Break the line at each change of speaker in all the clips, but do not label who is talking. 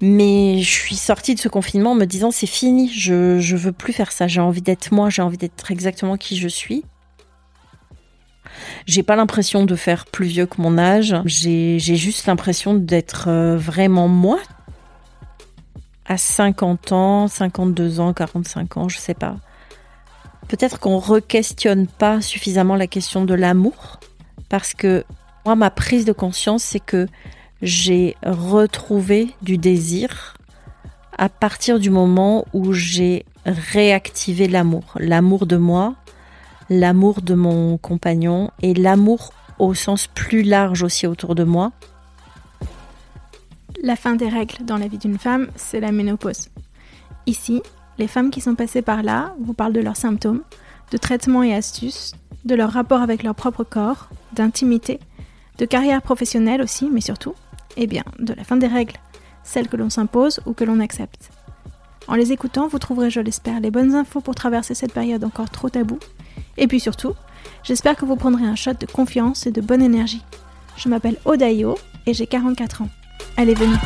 Mais je suis sortie de ce confinement en me disant c'est fini, je, je veux plus faire ça, j'ai envie d'être moi, j'ai envie d'être exactement qui je suis. J'ai pas l'impression de faire plus vieux que mon âge, j'ai juste l'impression d'être euh, vraiment moi. À 50 ans, 52 ans, 45 ans, je sais pas. Peut-être qu'on re-questionne pas suffisamment la question de l'amour, parce que moi, ma prise de conscience, c'est que j'ai retrouvé du désir à partir du moment où j'ai réactivé l'amour, l'amour de moi, l'amour de mon compagnon et l'amour au sens plus large aussi autour de moi.
La fin des règles dans la vie d'une femme, c'est la ménopause. Ici, les femmes qui sont passées par là vous parlent de leurs symptômes, de traitements et astuces, de leur rapport avec leur propre corps, d'intimité, de carrière professionnelle aussi, mais surtout eh bien, de la fin des règles, celles que l'on s'impose ou que l'on accepte. En les écoutant, vous trouverez, je l'espère, les bonnes infos pour traverser cette période encore trop taboue. Et puis surtout, j'espère que vous prendrez un shot de confiance et de bonne énergie. Je m'appelle Odayo et j'ai 44 ans. Allez, venez.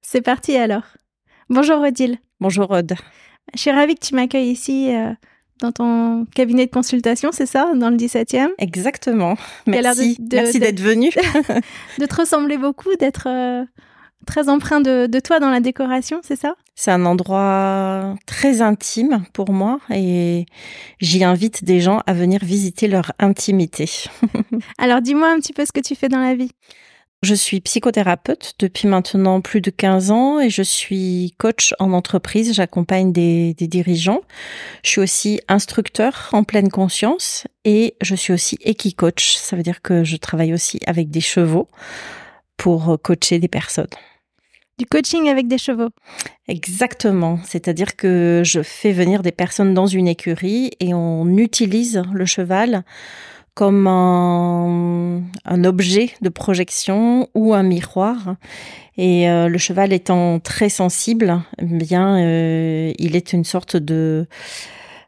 C'est parti alors. Bonjour Odile.
Bonjour Aude.
Je suis ravie que tu m'accueilles ici euh, dans ton cabinet de consultation, c'est ça, dans le 17e
Exactement. Merci, merci d'être venu.
de te ressembler beaucoup, d'être euh, très empreint de, de, toi dans la décoration, c'est ça?
C'est un endroit très intime pour moi et j'y invite des gens à venir visiter leur intimité.
Alors dis-moi un petit peu ce que tu fais dans la vie.
Je suis psychothérapeute depuis maintenant plus de 15 ans et je suis coach en entreprise. J'accompagne des, des, dirigeants. Je suis aussi instructeur en pleine conscience et je suis aussi équi-coach. Ça veut dire que je travaille aussi avec des chevaux pour coacher des personnes.
Du coaching avec des chevaux.
Exactement. C'est-à-dire que je fais venir des personnes dans une écurie et on utilise le cheval comme un, objet de projection ou un miroir. Et euh, le cheval étant très sensible, eh bien, euh, il est une sorte de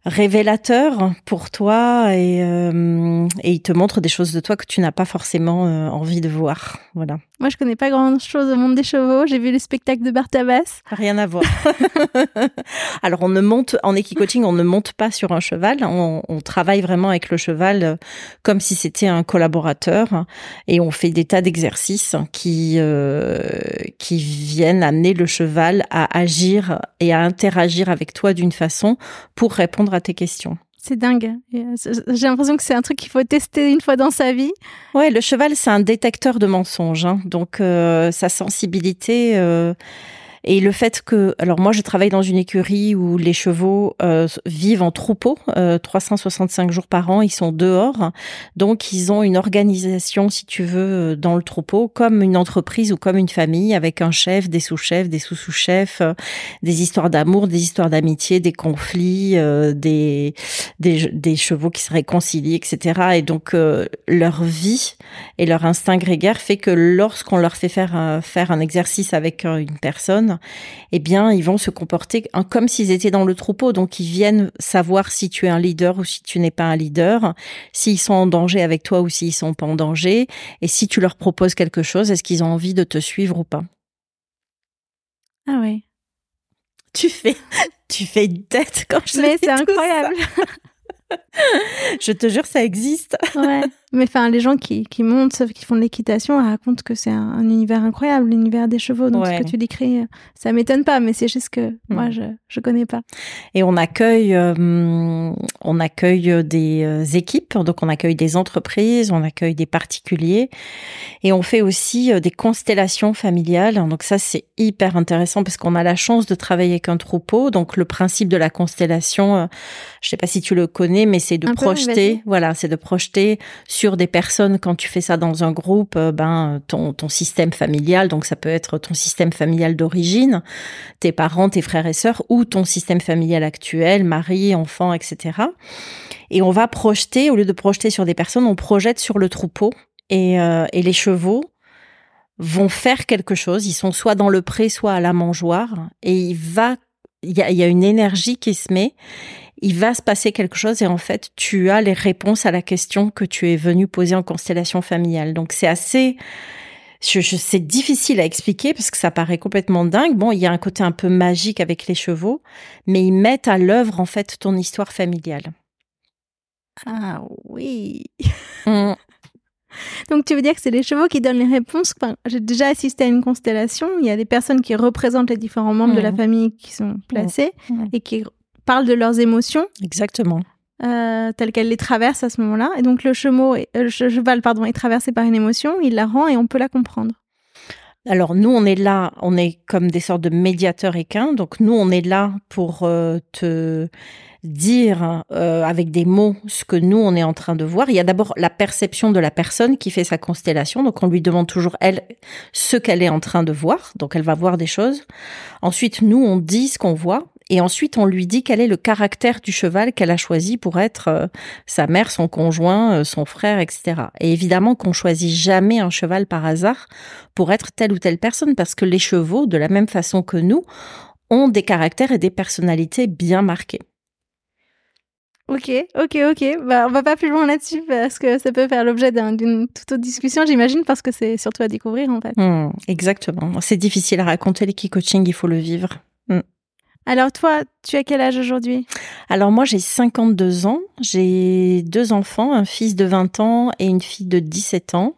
révélateur pour toi et, euh, et, il te montre des choses de toi que tu n'as pas forcément euh, envie de voir. Voilà.
Moi, je connais pas grand chose au monde des chevaux. J'ai vu le spectacle de Bartabas.
Rien à voir. Alors, on ne monte en équicoaching, on ne monte pas sur un cheval. On, on travaille vraiment avec le cheval euh, comme si c'était un collaborateur et on fait des tas d'exercices qui euh, qui viennent amener le cheval à agir et à interagir avec toi d'une façon pour répondre à tes questions.
C'est dingue. Euh, j'ai l'impression que c'est un truc qu'il faut tester une fois dans sa vie.
Ouais, le cheval, c'est un détecteur de mensonges. Hein. Donc, euh, sa sensibilité euh, Et le fait que, alors moi, je travaille dans une écurie où les chevaux euh, vivent en troupeau, euh, 365 jours par an, ils sont dehors, donc ils ont une organisation, si tu veux, dans le troupeau, comme une entreprise ou comme une famille, avec un chef, des sous-chefs, des sous-sous-chefs, euh, des histoires d'amour, des histoires d'amitié, des conflits, euh, des, des, des chevaux qui se réconcilient, etc. Et donc euh, leur vie et leur instinct grégaire fait que lorsqu'on leur fait faire faire un exercice avec une personne, eh bien, ils vont se comporter comme s'ils étaient dans le troupeau. Donc, ils viennent savoir si tu es un leader ou si tu n'es pas un leader, s'ils sont en danger avec toi ou s'ils sont pas en danger, et si tu leur proposes quelque chose, est-ce qu'ils ont envie de te suivre ou pas.
Ah oui.
Tu fais, tu fais une tête quand je
Mais c'est incroyable.
je te jure, ça existe.
ouais. Mais enfin, les gens qui, qui montent, qui font de l'équitation, racontent que c'est un, univers incroyable, l'univers des chevaux. Donc, ce que tu décris, euh, ça m'étonne pas, mais c'est juste que moi, mm. je, je connais pas.
Et on accueille, euh, on accueille des euh, équipes, donc on accueille des entreprises, on accueille des particuliers, et on fait aussi des constellations familiales. Donc ça, c'est hyper intéressant parce qu'on a la chance de travailler avec un troupeau. Donc le principe de la constellation, je sais pas si tu le connais, mais c'est de projeter, voilà, c'est de projeter sur des personnes quand tu fais ça dans un groupe, euh, ben ton, ton système familial, donc ça peut être ton système familial d'origine, tes parents, tes frères et sœurs, ou ton système familial actuel, mari, enfant, etc. Et on va projeter, au lieu de projeter sur des personnes, on projette sur le troupeau et, euh, et les chevaux vont faire quelque chose. Ils sont soit dans le pré, soit à la mangeoire, et il va, il y a, y a une énergie qui se met il va se passer quelque chose et en fait, tu as les réponses à la question que tu es venu poser en constellation familiale. Donc c'est assez, je, je c'est difficile à expliquer parce que ça paraît complètement dingue. Bon, il y a un côté un peu magique avec les chevaux, mais ils mettent à l'œuvre en fait ton histoire familiale.
Ah oui. Mmh. Donc tu veux dire que c'est les chevaux qui donnent les réponses? j'ai déjà assisté à une constellation. Il y a des personnes qui représentent les différents membres de la mmh. famille qui sont placés mmh. et qui parlent de leurs émotions.
Exactement.
Euh, telles qu'elles les traversent à ce moment-là. Et donc le cheval, euh, cheval pardon, est traversé par une émotion, il la rend et on peut la comprendre.
Alors nous, on est là, on est comme des sortes de médiateurs équins. Donc nous, on est là pour euh, te dire euh, avec des mots ce que nous, on est en train de voir. Il y a d'abord la perception de la personne qui fait sa constellation. Donc on lui demande toujours, elle, ce qu'elle est en train de voir. Donc elle va voir des choses. Ensuite, nous, on dit ce qu'on voit. Et ensuite, on lui dit quel est le caractère du cheval qu'elle a choisi pour être euh, sa mère, son conjoint, euh, son frère, etc. Et évidemment qu'on choisit jamais un cheval par hasard pour être telle ou telle personne, parce que les chevaux, de la même façon que nous, ont des caractères et des personnalités bien marqués.
Ok, ok, ok. Bah, on va pas plus loin là-dessus parce que ça peut faire l'objet d'une toute autre discussion, j'imagine, parce que c'est surtout à découvrir en fait.
Hmm, exactement. C'est difficile à raconter les coaching, il faut le vivre.
Alors toi, tu as quel âge aujourd'hui?
Alors moi, j'ai 52 ans. J'ai deux enfants, un fils de 20 ans et une fille de 17 ans.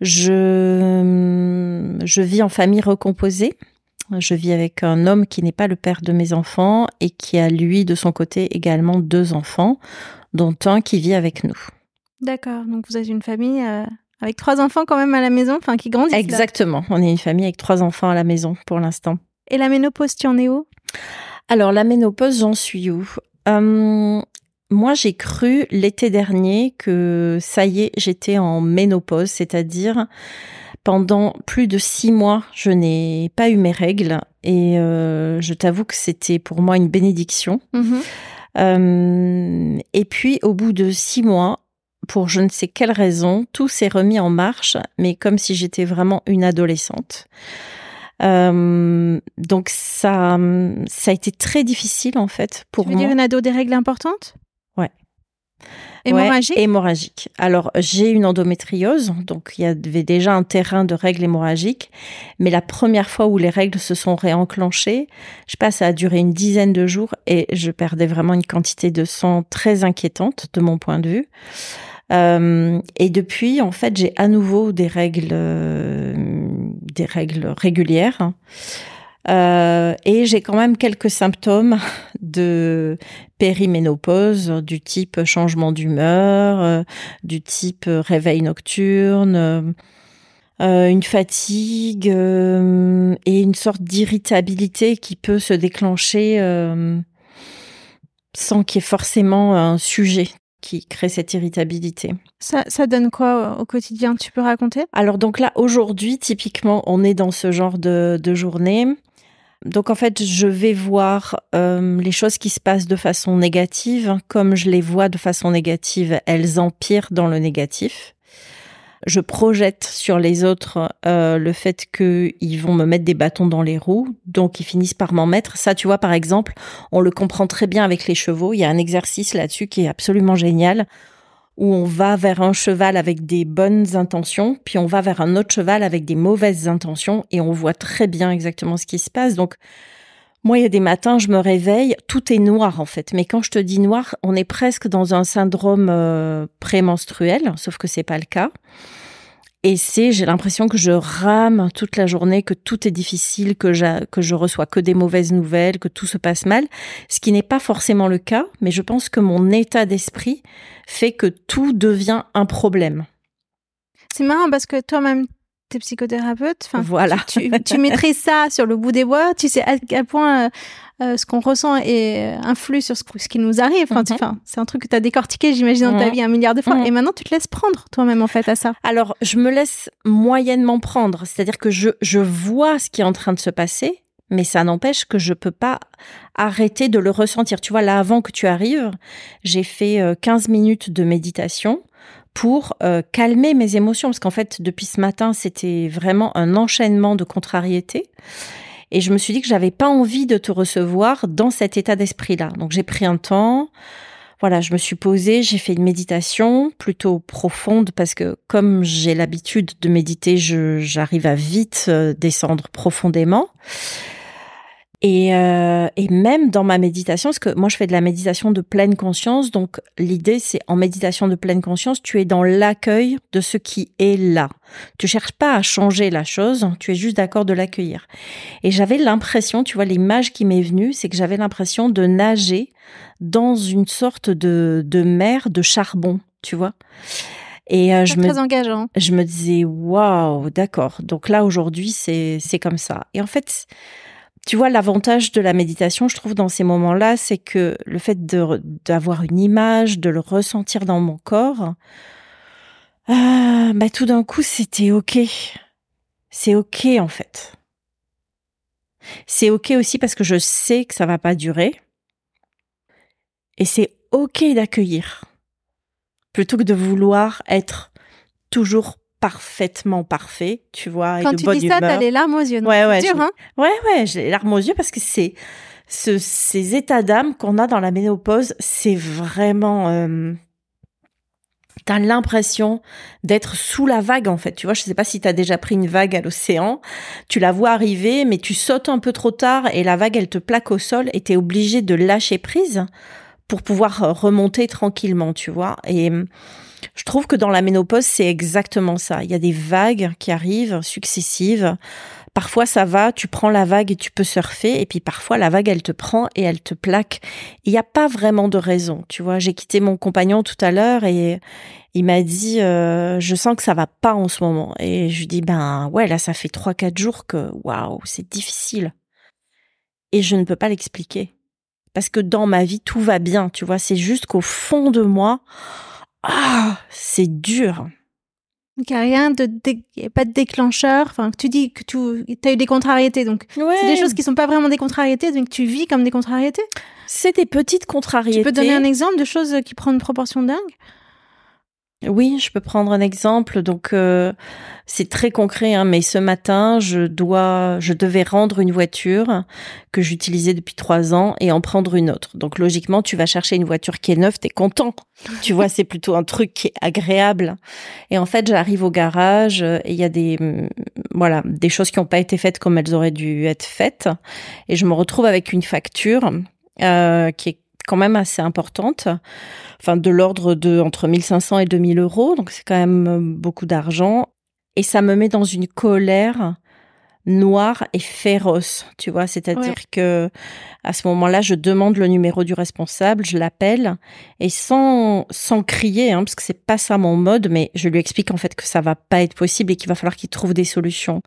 Je, je vis en famille recomposée. Je vis avec un homme qui n'est pas le père de mes enfants et qui a, lui, de son côté, également deux enfants, dont un qui vit avec nous.
D'accord. Donc vous êtes une famille euh, avec trois enfants quand même à la maison, enfin qui grandissent.
Exactement. On est une famille avec trois enfants à la maison pour l'instant.
Et la ménopause, tu en es où?
Alors, la ménopause, j'en suis où? Euh, Moi, j'ai cru l'été dernier que ça y est, j'étais en ménopause, c'est-à-dire pendant plus de six mois, je n'ai pas eu mes règles et euh, je t'avoue que c'était pour moi une bénédiction. Mm-hmm. Euh, et puis, au bout de six mois, pour je ne sais quelle raison, tout s'est remis en marche, mais comme si j'étais vraiment une adolescente. Euh, donc ça, ça a été très difficile en fait pour
tu
veux
dire une ado des règles importantes?
Ouais.
Hémorragique?
Hémorragique. Alors, j'ai une endométriose, donc il y avait déjà un terrain de règles hémorragiques. Mais la première fois où les règles se sont réenclenchées, je sais pas, ça a duré une dizaine de jours et je perdais vraiment une quantité de sang très inquiétante de mon point de vue. Euh, et depuis, en fait, j'ai à nouveau des règles, euh, des règles régulières. Euh, et j'ai quand même quelques symptômes de périménopause du type changement d'humeur, du type réveil nocturne. euh, une fatigue euh, et une sorte d'irritabilité qui peut se déclencher euh, sans qu'il y ait forcément un sujet qui crée cette irritabilité.
Ça, ça donne quoi au quotidien? Tu peux raconter?
Alors donc là, aujourd'hui, typiquement, on est dans ce genre de, de journée. Donc en fait, je vais voir euh, les choses qui se passent de façon négative. Comme je les vois de façon négative, elles empirent dans le négatif je projette sur les autres euh, le fait qu'ils vont me mettre des bâtons dans les roues, donc ils finissent par m'en mettre. Ça, tu vois, par exemple, on le comprend très bien avec les chevaux. Il y a un exercice là-dessus qui est absolument génial, où on va vers un cheval avec des bonnes intentions, puis on va vers un autre cheval avec des mauvaises intentions, et on voit très bien exactement ce qui se passe. Donc, moi, il y a des matins, je me réveille, tout est noir en fait. Mais quand je te dis noir, on est presque dans un syndrome euh, prémenstruel, sauf que c'est pas le cas. Et c'est, j'ai l'impression que je rame toute la journée, que tout est difficile, que, que je reçois que des mauvaises nouvelles, que tout se passe mal. Ce qui n'est pas forcément le cas, mais je pense que mon état d'esprit fait que tout devient un problème.
C'est marrant parce que toi-même, t'es psychothérapeute.
Enfin, voilà.
Tu, tu, maîtrises ça sur le bout des bois. Tu sais à quel point euh, euh, ce qu'on ressent et influe sur ce, qui nous arrive. Enfin, mhm. c'est un truc que tu as décortiqué, j'imagine, dans ta vie un milliard de fois. Mhm. Et maintenant, tu te laisses prendre toi-même, en fait, à ça.
Alors, je me laisse moyennement prendre. C'est-à-dire que je, je vois ce qui est en train de se passer, mais ça n'empêche que je peux pas arrêter de le ressentir. Tu vois, là, avant que tu arrives, j'ai fait 15 euh, minutes de méditation pour euh, calmer mes émotions. Parce qu'en fait, depuis ce matin, c'était vraiment un enchaînement de contrariétés. Et je me suis dit que j'avais pas envie de te recevoir dans cet état d'esprit-là. Donc j'ai pris un temps. Voilà, je me suis posée, j'ai fait une méditation plutôt profonde parce que comme j'ai l'habitude de méditer, j'arrive à vite euh, descendre profondément. Et, euh, et, même dans ma méditation, parce que moi je fais de la méditation de pleine conscience, donc l'idée c'est en méditation de pleine conscience, tu es dans l'accueil de ce qui est là. Tu cherches pas à changer la chose, tu es juste d'accord de l'accueillir. Et j'avais l'impression, tu vois, l'image qui m'est venue, c'est que j'avais l'impression de nager dans une sorte de, de mer de charbon, tu vois.
Et euh, je très me, engageant.
Je me disais, waouh, d'accord. Donc là aujourd'hui c'est c'est comme ça. Et en fait tu vois, l'avantage de la méditation, je trouve, dans ces moments-là, c'est que le fait d'avoir une image, de le ressentir dans mon corps, euh, bah, tout d'un coup, c'était OK. C'est OK, en fait. C'est OK aussi parce que je sais que ça va pas durer. Et c'est OK d'accueillir. Plutôt que de vouloir être toujours parfaitement parfait, tu vois.
Quand tu dis ça, t'as les larmes aux yeux.
Ouais, ouais,
hein
ouais, ouais, j'ai les larmes aux yeux parce que c'est ce, ces états d'âme qu'on a dans la ménopause, c'est vraiment. Euh, T'as l'impression d'être sous la vague en fait. Tu vois, je sais pas si t'as déjà pris une vague à l'océan. Tu la vois arriver, mais tu sautes un peu trop tard et la vague elle te plaque au sol et t'es obligé de lâcher prise pour pouvoir remonter tranquillement, tu vois. Et je trouve que dans la ménopause, c'est exactement ça. Il y a des vagues qui arrivent successives. Parfois, ça va, tu prends la vague et tu peux surfer. Et puis parfois, la vague, elle te prend et elle te plaque. Il n'y a pas vraiment de raison. Tu vois, j'ai quitté mon compagnon tout à l'heure et il m'a dit, euh, je sens que ça va pas en ce moment. Et je lui dis, ben ouais, là, ça fait trois, quatre jours que, waouh, c'est difficile. Et je ne peux pas l'expliquer. Parce que dans ma vie, tout va bien. Tu vois, c'est juste qu'au fond de moi, ah, c'est dur.
Il n'y a rien de, pas de déclencheur. Enfin, tu dis que tu as eu des contrariétés, donc c'est des choses qui sont pas vraiment des contrariétés, donc tu vis comme des contrariétés.
C'est des petites contrariétés. Tu
peux donner un exemple de choses qui prennent une proportion dingue?
Oui, je peux prendre un exemple. Donc, euh, c'est très concret, hein, mais ce matin, je dois, je devais rendre une voiture que j'utilisais depuis trois ans et en prendre une autre. Donc, logiquement, tu vas chercher une voiture qui est neuve, t'es content. tu vois, c'est plutôt un truc qui est agréable. Et en fait, j'arrive au garage et il y a des, mm, voilà, des choses qui n'ont pas été faites comme elles auraient dû être faites. Et je me retrouve avec une facture euh, qui est quand même assez importante, enfin de l'ordre de entre 1500 et 2000 euros, donc c'est quand même euh, beaucoup d'argent. Et ça me met dans une colère noir et féroce, tu vois. C'est-à-dire que à ce moment-là, je demande le numéro du responsable, je l'appelle et sans sans crier, hein, parce que c'est pas ça mon mode, mais je lui explique en fait que ça va pas être possible et qu'il va falloir qu'il trouve des solutions.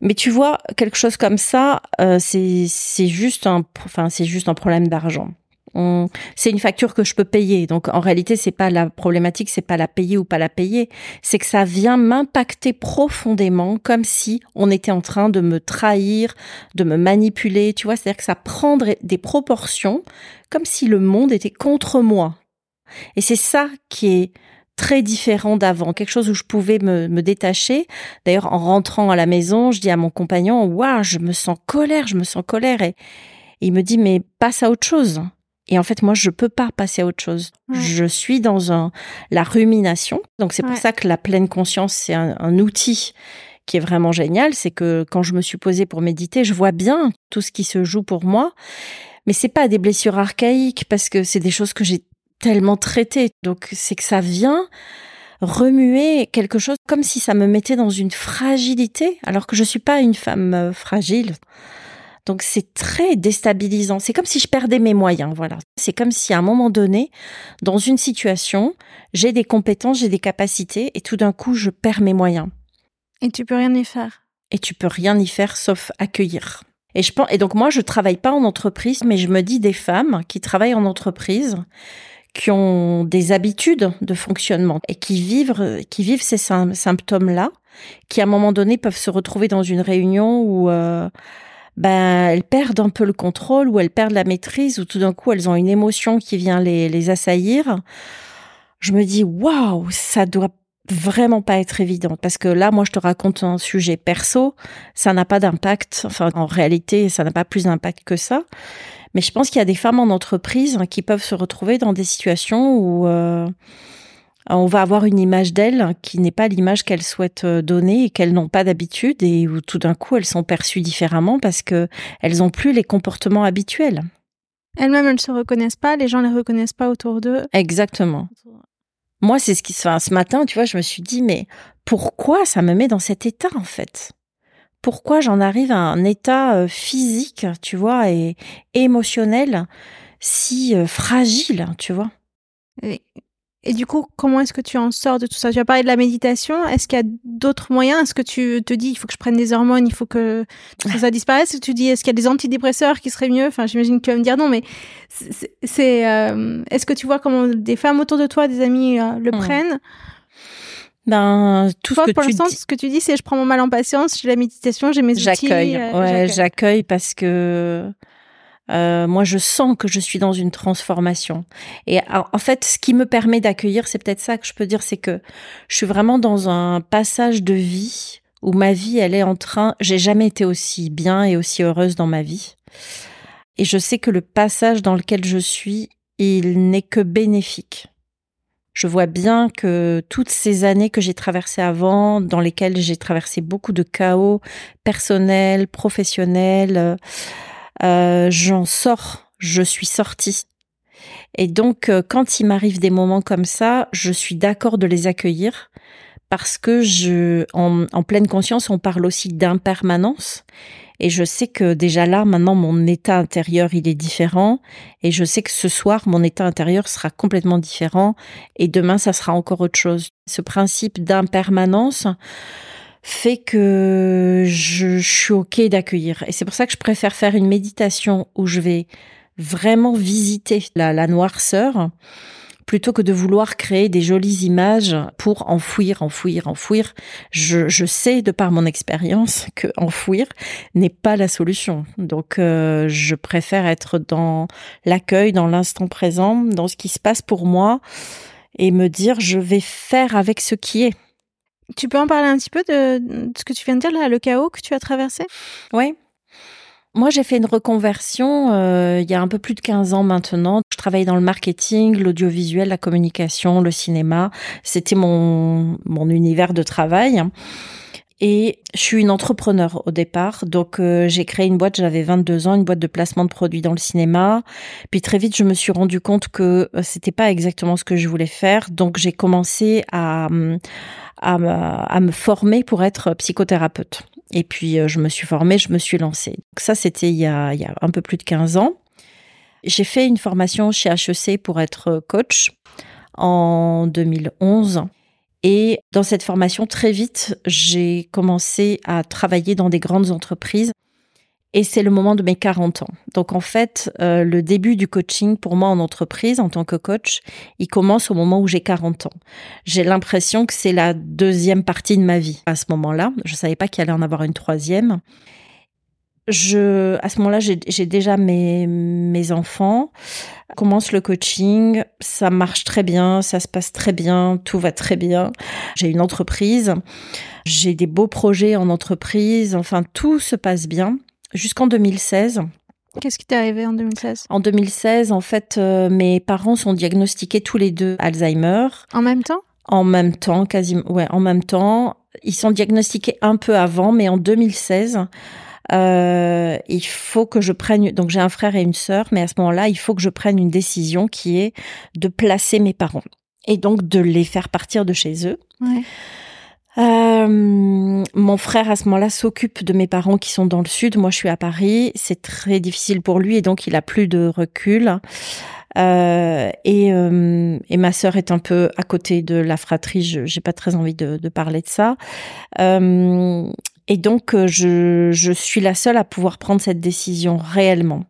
Mais tu vois, quelque chose comme ça, euh, c'est c'est juste un, enfin c'est juste un problème d'argent c'est une facture que je peux payer. Donc en réalité, c'est pas la problématique, c'est pas la payer ou pas la payer, c'est que ça vient m'impacter profondément, comme si on était en train de me trahir, de me manipuler. Tu vois, c'est-à-dire que ça prendrait des proportions, comme si le monde était contre moi. Et c'est ça qui est très différent d'avant, quelque chose où je pouvais me, détacher. D'ailleurs, en rentrant à la maison, je dis à mon compagnon, waouh, je me sens colère, je me sens colère. Et, il me dit, mais passe à autre chose. Et en fait, moi, je peux pas passer à autre chose. Je suis dans un, la rumination. Donc, c'est pour ça que la pleine conscience, c'est un, outil qui est vraiment génial. C'est que quand je me suis posée pour méditer, je vois bien tout ce qui se joue pour moi. Mais c'est pas des blessures archaïques parce que c'est des choses que j'ai tellement traitées. Donc, c'est que ça vient remuer quelque chose comme si ça me mettait dans une fragilité alors que je suis pas une femme euh, fragile. Donc c'est très déstabilisant. C'est comme si je perdais mes moyens. Voilà. C'est comme si à un moment donné, dans une situation, j'ai des compétences, j'ai des capacités, et tout d'un coup, je perds mes moyens.
Et tu peux rien y faire.
Et tu peux rien y faire sauf accueillir. Et je pense, et donc moi, je travaille pas en entreprise, mais je me dis des femmes qui travaillent en entreprise, qui ont des habitudes de fonctionnement et qui vivent, qui vivent ces symptômes-là, qui à un moment donné peuvent se retrouver dans une réunion où euh, ben elles perdent un peu le contrôle ou elles perdent la maîtrise ou tout d'un coup elles ont une émotion qui vient les, les assaillir. Je me dis waouh, ça doit vraiment pas être évident parce que là moi je te raconte un sujet perso, ça n'a pas d'impact, enfin en réalité ça n'a pas plus d'impact que ça. Mais je pense qu'il y a des femmes en entreprise qui peuvent se retrouver dans des situations où euh, on va avoir une image d'elles qui n'est pas l'image qu'elles souhaitent euh, donner et qu'elles n'ont pas d'habitude et où tout d'un coup elles sont perçues différemment parce que elles n'ont plus les comportements habituels.
Elles-mêmes, elles ne se reconnaissent pas, les gens ne les reconnaissent pas autour d'eux.
Exactement. Moi, c'est ce qui se fait ce matin, tu vois, je me suis dit, mais pourquoi ça me met dans cet état, en fait? Pourquoi j'en arrive à un état euh, physique, tu vois, et émotionnel si euh, fragile, tu vois?
Et du coup, comment est-ce que tu en sors de tout ça? Tu as parlé de la méditation. Est-ce qu'il y a d'autres moyens? Est-ce que tu te dis, il faut que je prenne des hormones, il faut que tout ça disparaisse? Tu dis, est-ce qu'il y a des antidépresseurs qui seraient mieux? Enfin, j'imagine que tu vas me dire non, mais c'est. Euh, est-ce que tu vois comment des femmes autour de toi, des amis, euh, le prennent?
Ben, tout ce que
pour
tu
dis... ce que tu dis, c'est je prends mon mal en patience, j'ai la méditation, j'ai mes outils.
J'accueille, euh, ouais, j'accueille parce que euh, moi, je sens que je suis dans une transformation. Et en fait, ce qui me permet d'accueillir, c'est peut-être ça que je peux dire, c'est que je suis vraiment dans un passage de vie où ma vie, elle est en train. J'ai jamais été aussi bien et aussi heureuse dans ma vie. Et je sais que le passage dans lequel je suis, il n'est que bénéfique. Je vois bien que toutes ces années que j'ai traversées avant, dans lesquelles j'ai traversé beaucoup de chaos personnel, professionnel, euh, j'en sors, je suis sortie. Et donc, euh, quand il m'arrive des moments comme ça, je suis d'accord de les accueillir parce que je, en, en pleine conscience, on parle aussi d'impermanence. Et je sais que déjà là, maintenant, mon état intérieur, il est différent. Et je sais que ce soir, mon état intérieur sera complètement différent. Et demain, ça sera encore autre chose. Ce principe d'impermanence, fait que je, suis ok d'accueillir. Et c'est pour ça que je préfère faire une méditation où je vais vraiment visiter la, la noirceur plutôt que de vouloir créer des jolies images pour enfouir, enfouir, enfouir. Je, je sais de par mon expérience que enfouir n'est pas la solution. Donc euh, je préfère être dans l'accueil, dans l'instant présent, dans ce qui se passe pour moi et me dire je vais faire avec ce qui est.
Tu peux en parler un petit peu de, ce que tu viens de dire là, le chaos que tu as traversé?
Oui. Moi, j'ai fait une reconversion euh, il y a un peu plus de 15 ans maintenant. Je travaillais dans le marketing, l'audiovisuel, la communication, le cinéma. C'était mon, mon univers de travail. Et je suis une entrepreneur au départ, donc euh, j'ai créé une boîte, j'avais 22 ans, une boîte de placement de produits dans le cinéma. Puis très vite, je me suis rendu compte que euh, c'était pas exactement ce que je voulais faire, donc j'ai commencé à, à, me former pour être psychothérapeute. Et puis, je me suis formée, je me suis lancée. Donc ça, c'était il y a un peu plus de 15 ans. J'ai fait une formation chez HEC pour être coach en 2011. Et dans cette formation, très vite, j'ai commencé à travailler dans des grandes entreprises. Et c'est le moment de mes 40 ans. Donc en fait, euh, le début du coaching pour moi en entreprise, en tant que coach, il commence au moment où j'ai 40 ans. J'ai l'impression que c'est la deuxième partie de ma vie à ce moment-là. Je savais pas qu'il allait en avoir une troisième je, à ce moment-là, j'ai déjà mes, mes enfants. Commence le coaching, ça marche très bien, ça se passe très bien, tout va très bien. J'ai une entreprise, j'ai des beaux projets en entreprise, enfin tout se passe bien jusqu'en 2016.
Qu'est-ce qui t'est arrivé en 2016
En 2016, en fait, euh, mes parents sont diagnostiqués tous les deux Alzheimer.
En même temps?
En même temps, quasiment. Ouais, en même temps. Ils sont diagnostiqués un peu avant, mais en 2016 euh, il faut que je prenne. Donc j'ai un frère et une sœur, mais à ce moment-là, il faut que je prenne une décision qui est de placer mes parents et donc de les faire partir de chez eux.
Ouais.
Euh, mon frère à ce moment-là s'occupe de mes parents qui sont dans le sud. Moi, je suis à Paris. C'est très difficile pour lui et donc il a plus de recul. Euh, et, euh, et, ma sœur est un peu à côté de la fratrie. Je j'ai pas très envie de, de parler de ça. Euh, et donc, euh, je, je suis la seule à pouvoir prendre cette décision réellement.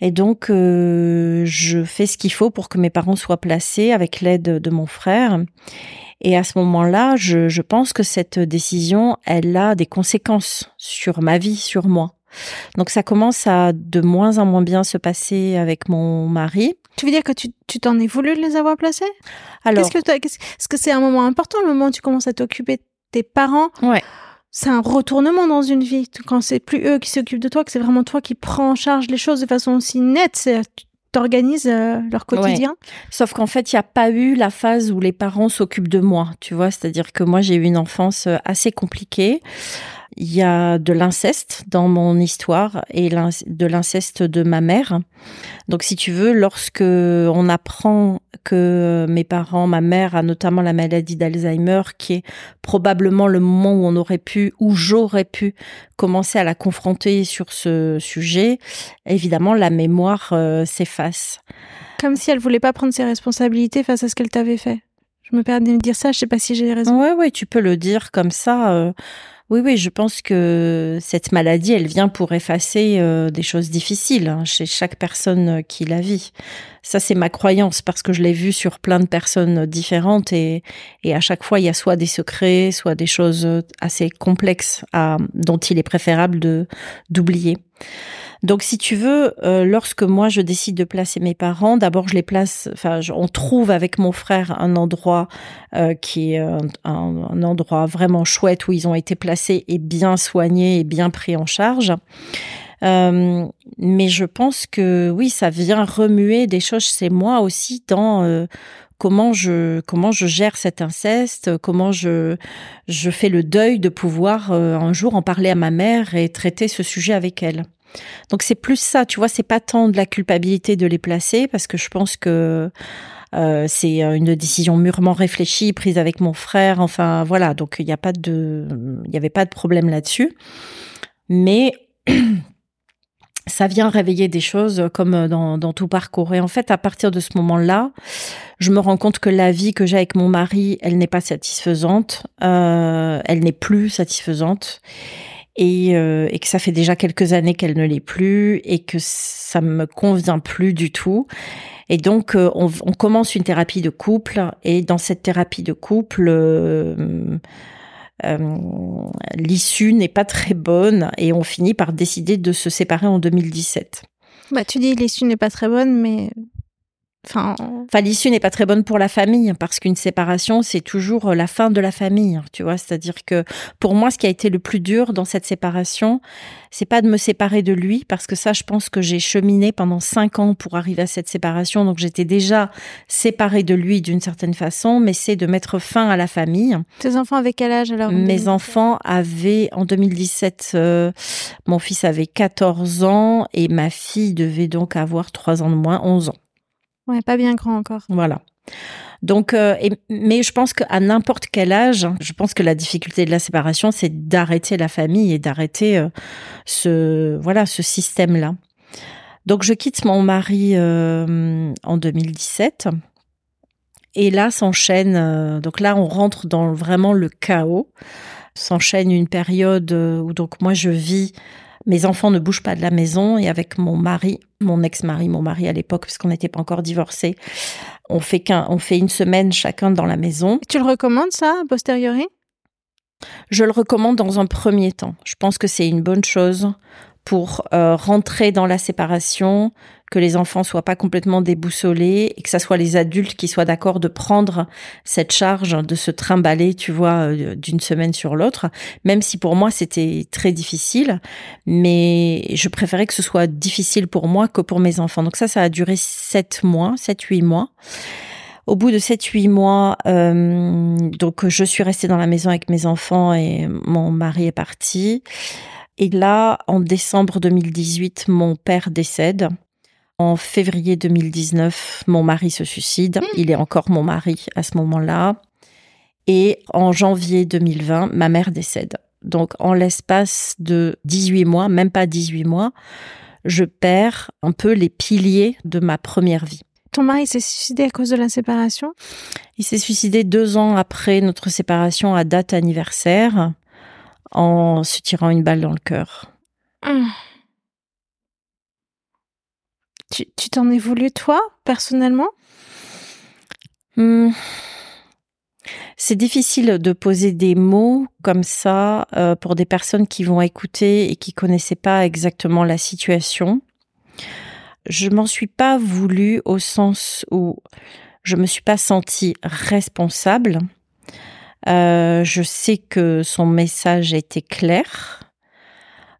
Et donc, euh, je fais ce qu'il faut pour que mes parents soient placés avec l'aide de mon frère. Et à ce moment-là, je, je, pense que cette décision, elle a des conséquences sur ma vie, sur moi. Donc, ça commence à de moins en moins bien se passer avec mon mari.
Tu veux dire que tu t'en es voulu de les avoir placés? Alors, est-ce que, est-ce que c'est un moment important, le moment où tu commences à t'occuper de tes parents
Ouais
c'est un retournement dans une vie. Quand c'est plus eux qui s'occupent de toi, que c'est vraiment toi qui prends en charge les choses de façon aussi nette, c'est t'organises euh, leur quotidien.
Sauf qu'en fait, il n'y a pas eu la phase où les parents s'occupent de moi, tu vois. C'est-à-dire que moi, j'ai eu une enfance euh, assez compliquée. Il y a de l'inceste dans mon histoire et de l'inceste de ma mère. Donc, si tu veux, lorsque on apprend que mes parents, ma mère a notamment la maladie d'Alzheimer, qui est probablement le moment où on aurait pu, ou j'aurais pu commencer à la confronter sur ce sujet, évidemment, la mémoire euh, s'efface.
Comme si elle voulait pas prendre ses responsabilités face à ce qu'elle t'avait fait. Je me permets de dire ça, je sais pas si j'ai raison.
Ouais, ouais, tu peux le dire comme ça. Euh, oui, oui, je pense que cette maladie, elle vient pour effacer euh, des choses difficiles hein, chez chaque personne euh, qui la vit. Ça, c'est ma croyance parce que je l'ai vu sur plein de personnes différentes et, et à chaque fois, il y a soit des secrets, soit des choses assez complexes dont il est préférable d'oublier. Donc, si tu veux, euh, lorsque moi je décide de placer mes parents, d'abord je les place. Enfin, on trouve avec mon frère un endroit euh, qui est un, un, endroit vraiment chouette où ils ont été placés et bien soignés et bien pris en charge. Euh, mais je pense que oui, ça vient remuer des choses chez moi aussi dans euh, comment je comment je gère cet inceste, comment je je fais le deuil de pouvoir un jour en parler à ma mère et traiter ce sujet avec elle. Donc c'est plus ça, tu vois, c'est pas tant de la culpabilité de les placer parce que je pense que euh, c'est une décision mûrement réfléchie, prise avec mon frère. Enfin voilà, donc il n'y a pas de, il avait pas de problème là-dessus. Mais ça vient réveiller des choses comme dans, tout parcours. Et en fait, à partir de ce moment-là, je me rends compte que la vie que j'ai avec mon mari, elle n'est pas satisfaisante, euh, elle n'est plus satisfaisante et, euh, et, que ça fait déjà quelques années qu'elle ne l'est plus et que ça me convient plus du tout. Et donc, euh, on, commence une thérapie de couple et dans cette thérapie de couple, euh, l'issue n'est pas très bonne et on finit par décider de se séparer en 2017.
Bah, tu dis l'issue n'est pas très bonne, mais
Enfin, enfin l'issue n'est pas très bonne pour la famille parce qu'une séparation c'est toujours euh, la fin de la famille, tu vois. C'est-à-dire que pour moi, ce qui a été le plus dur dans cette séparation, c'est pas de me séparer de lui parce que ça, je pense que j'ai cheminé pendant cinq ans pour arriver à cette séparation, donc j'étais déjà séparée de lui d'une certaine façon, mais c'est de mettre fin à la famille.
Tes enfants avaient quel âge alors
Mes enfants avaient en 2017, euh, mon fils avait 14 ans et ma fille devait donc avoir trois ans de moins, 11 ans.
Pas bien grand encore.
Voilà. Donc, euh, mais je pense qu'à n'importe quel âge, je pense que la difficulté de la séparation, c'est d'arrêter la famille et d'arrêter euh, ce voilà ce système-là. Donc, je quitte mon mari euh, en 2017. Et là s'enchaîne, donc là on rentre dans vraiment le chaos. S'enchaîne une période où donc moi je vis mes enfants ne bougent pas de la maison et avec mon mari, mon ex-mari, mon mari à l'époque, parce qu'on n'était pas encore divorcés, on fait qu'un, on fait une semaine chacun dans la maison.
Tu le recommandes ça, a posteriori?
Je le recommande dans un premier temps. Je pense que c'est une bonne chose pour euh, rentrer dans la séparation, que les enfants soient pas complètement déboussolés et que ça soit les adultes qui soient d'accord de prendre cette charge, de se trimballer, tu vois, euh, d'une semaine sur l'autre. Même si pour moi c'était très difficile, mais je préférais que ce soit difficile pour moi que pour mes enfants. Donc ça, ça a duré sept mois, sept huit mois. Au bout de 7-8 mois, euh, donc je suis restée dans la maison avec mes enfants et mon mari est parti. Et là, en décembre 2018, mon père décède. En février 2019, mon mari se suicide. Mmh. Il est encore mon mari à ce moment-là. Et en janvier 2020, ma mère décède. Donc, en l'espace de 18 mois, même pas 18 mois, je perds un peu les piliers de ma première vie.
Ton mari s'est suicidé à cause de la séparation?
Il s'est suicidé deux ans après notre séparation à date anniversaire en se tirant une balle dans le cœur. Hum.
Tu t'en es voulu, toi, personnellement?
Hum. C'est difficile de poser des mots comme ça euh, pour des personnes qui vont écouter et qui connaissaient pas exactement la situation. Je m'en suis pas voulu au sens où je me suis pas sentie responsable euh, je sais que son message était clair.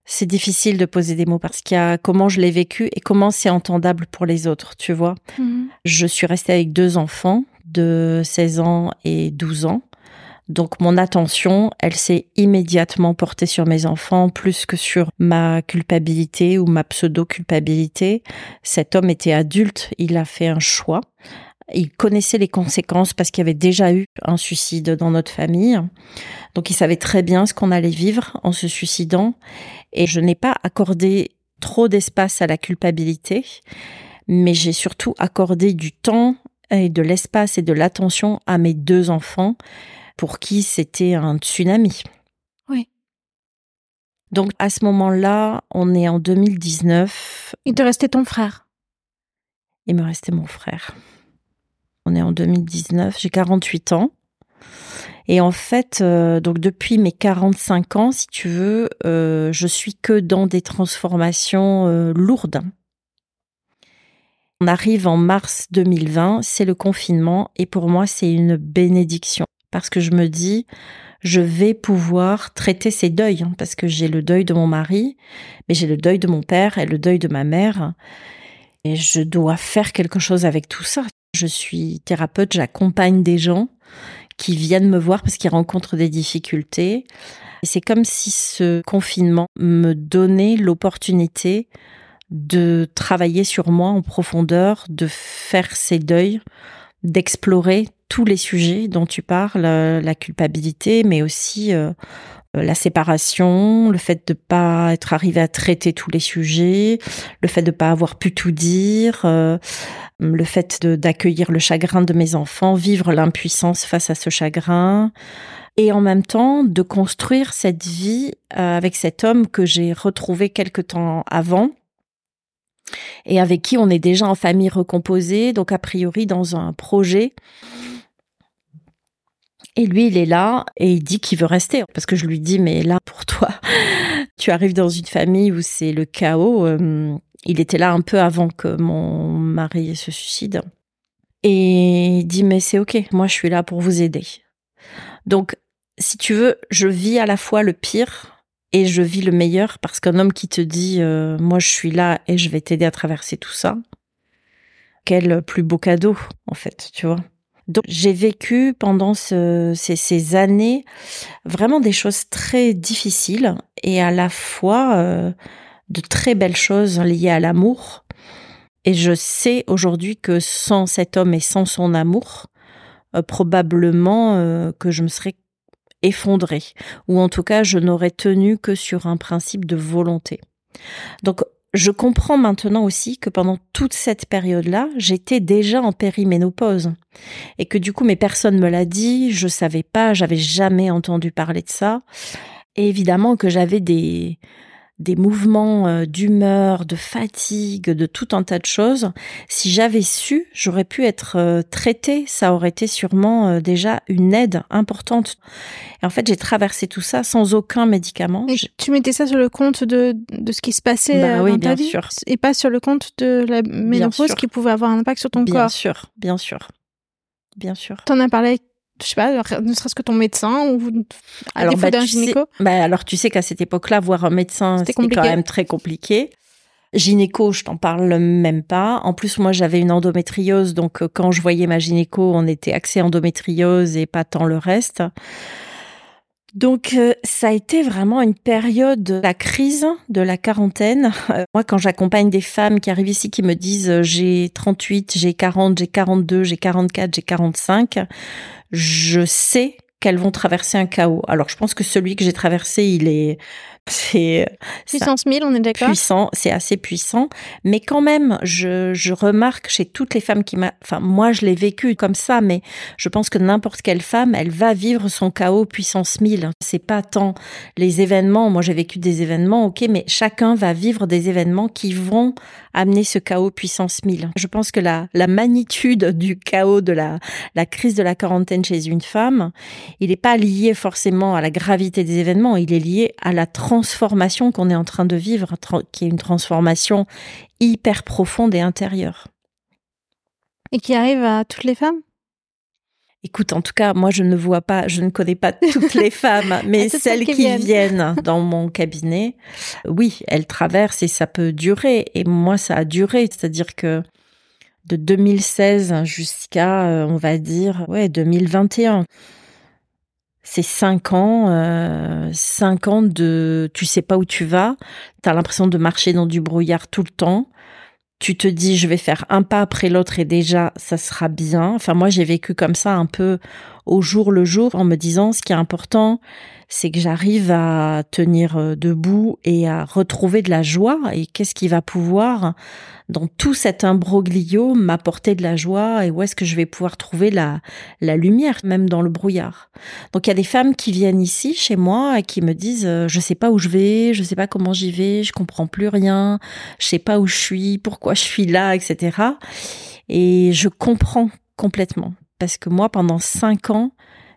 C'est difficile de poser des mots parce qu'il y a comment je l'ai vécu et comment c'est entendable pour les autres, tu vois. Mhm. Je suis restée avec deux enfants de 16 ans et 12 ans. Donc mon attention, elle s'est immédiatement portée sur mes enfants plus que sur ma culpabilité ou ma pseudo-culpabilité. Cet homme était adulte, il a fait un choix. Il connaissait les conséquences parce qu'il y avait déjà eu un suicide dans notre famille. Donc il savait très bien ce qu'on allait vivre en se suicidant. Et je n'ai pas accordé trop d'espace à la culpabilité, mais j'ai surtout accordé du temps et de l'espace et de l'attention à mes deux enfants pour qui c'était un tsunami.
Oui.
Donc à ce moment-là, on est en 2019.
Il te restait ton frère.
Il me restait mon frère. On est en 2019, j'ai 48 ans. Et en fait, euh, donc depuis mes 45 ans, si tu veux, euh, je suis que dans des transformations euh, lourdes. On arrive en mars 2020, c'est le confinement, et pour moi, c'est une bénédiction. Parce que je me dis, je vais pouvoir traiter ces deuils, hein, parce que j'ai le deuil de mon mari, mais j'ai le deuil de mon père et le deuil de ma mère. Et je dois faire quelque chose avec tout ça. Je suis thérapeute, j'accompagne des gens qui viennent me voir parce qu'ils rencontrent des difficultés. C'est comme si ce confinement me donnait l'opportunité de travailler sur moi en profondeur, de faire ces deuils, d'explorer tous les sujets dont tu parles, la culpabilité, mais aussi euh, euh, la séparation, le fait de pas être arrivé à traiter tous les sujets, le fait de pas avoir pu tout dire, euh, le fait d'accueillir le chagrin de mes enfants, vivre l'impuissance face à ce chagrin, et en même temps de construire cette vie euh, avec cet homme que j'ai retrouvé quelque temps avant et avec qui on est déjà en famille recomposée, donc a priori dans un projet et lui, il est là et il dit qu'il veut rester. Parce que je lui dis, mais là, pour toi, tu arrives dans une famille où c'est le chaos. Euh, il était là un peu avant que mon mari se suicide. Et il dit, mais c'est ok, moi, je suis là pour vous aider. Donc, si tu veux, je vis à la fois le pire et je vis le meilleur parce qu'un homme qui te dit, euh, moi, je suis là et je vais t'aider à traverser tout ça. Quel plus beau cadeau, en fait, tu vois. J'ai vécu pendant ces, années vraiment des choses très difficiles et à la fois euh, de très belles choses liées à l'amour. Et je sais aujourd'hui que sans cet homme et sans son amour, euh, probablement euh, que je me serais effondrée, ou en tout cas je n'aurais tenu que sur un principe de volonté. Donc je comprends maintenant aussi que pendant toute cette période-là, j'étais déjà en périménopause et que du coup, mes personnes me l'a dit, je savais pas, j'avais jamais entendu parler de ça. Et évidemment que j'avais des des mouvements euh, d'humeur, de fatigue, de tout un tas de choses. Si j'avais su, j'aurais pu être euh, traitée. Ça aurait été sûrement euh, déjà une aide importante. Et en fait, j'ai traversé tout ça sans aucun médicament.
Et tu mettais ça sur le compte de, de ce qui se passait bah, oui, bien sûr. et pas sur le compte de la ménopause qui pouvait avoir un impact sur ton
corps.
Bien
sûr, bien sûr. Bien sûr.
T'en as parlé avec je sais pas, ne serait-ce que ton médecin ou à alors, bah, d'un gynéco
bah, Alors, tu sais qu'à cette époque-là, voir un médecin, c'était quand même très compliqué. Gynéco, je t'en parle même pas. En plus, moi, j'avais une endométriose, donc euh, quand je voyais ma gynéco, on était axé endométriose et pas tant le reste. Donc euh, ça a été vraiment une période de la crise de la quarantaine. Euh, moi quand j'accompagne des femmes qui arrivent ici qui me disent j'ai 38, j'ai 40, j'ai 42, j'ai 44, j'ai 45, je sais qu'elles vont traverser un chaos. Alors je pense que celui que j'ai traversé, il est
c'est puissance 1000, on est d'accord?
Puissant, c'est assez puissant, mais quand même, je, je remarque chez toutes les femmes qui m'a, enfin moi je l'ai vécu comme ça, mais je pense que n'importe quelle femme, elle va vivre son chaos puissance 1000. C'est pas tant les événements. Moi j'ai vécu des événements, ok, mais chacun va vivre des événements qui vont amener ce chaos puissance 1000. Je pense que la, la magnitude du chaos de la, la crise de la quarantaine chez une femme, il n'est pas lié forcément à la gravité des événements, il est lié à la transformation qu'on est en train de vivre, qui est une transformation hyper profonde et intérieure.
Et qui arrive à toutes les femmes?
Écoute, en tout cas, moi, je ne vois pas, je ne connais pas toutes les femmes, mais celles qui, viennent. dans mon cabinet, oui, elles traversent et ça peut durer. Et moi, ça a duré, c'est-à-dire que de 2016 jusqu'à, euh, on va dire, ouais, 2021 c'est cinq ans, euh, cinq ans de tu sais pas où tu vas, tu as l'impression de marcher dans du brouillard tout le temps. Tu te dis je vais faire un pas après l'autre et déjà ça sera bien. Enfin moi j'ai vécu comme ça un peu au jour le jour en me disant ce qui est important c'est que j'arrive à tenir euh, debout et à retrouver de la joie. Et qu'est-ce qui va pouvoir, dans tout cet imbroglio, m'apporter de la joie et où est-ce que je vais pouvoir trouver la, la lumière, même dans le brouillard? Donc il y a des femmes qui viennent ici, chez moi, et qui me disent, euh, je sais pas où je vais, je sais pas comment j'y vais, je comprends plus rien, je sais pas où je suis, pourquoi je suis là, etc. Et je comprends complètement. Parce que moi, pendant cinq ans,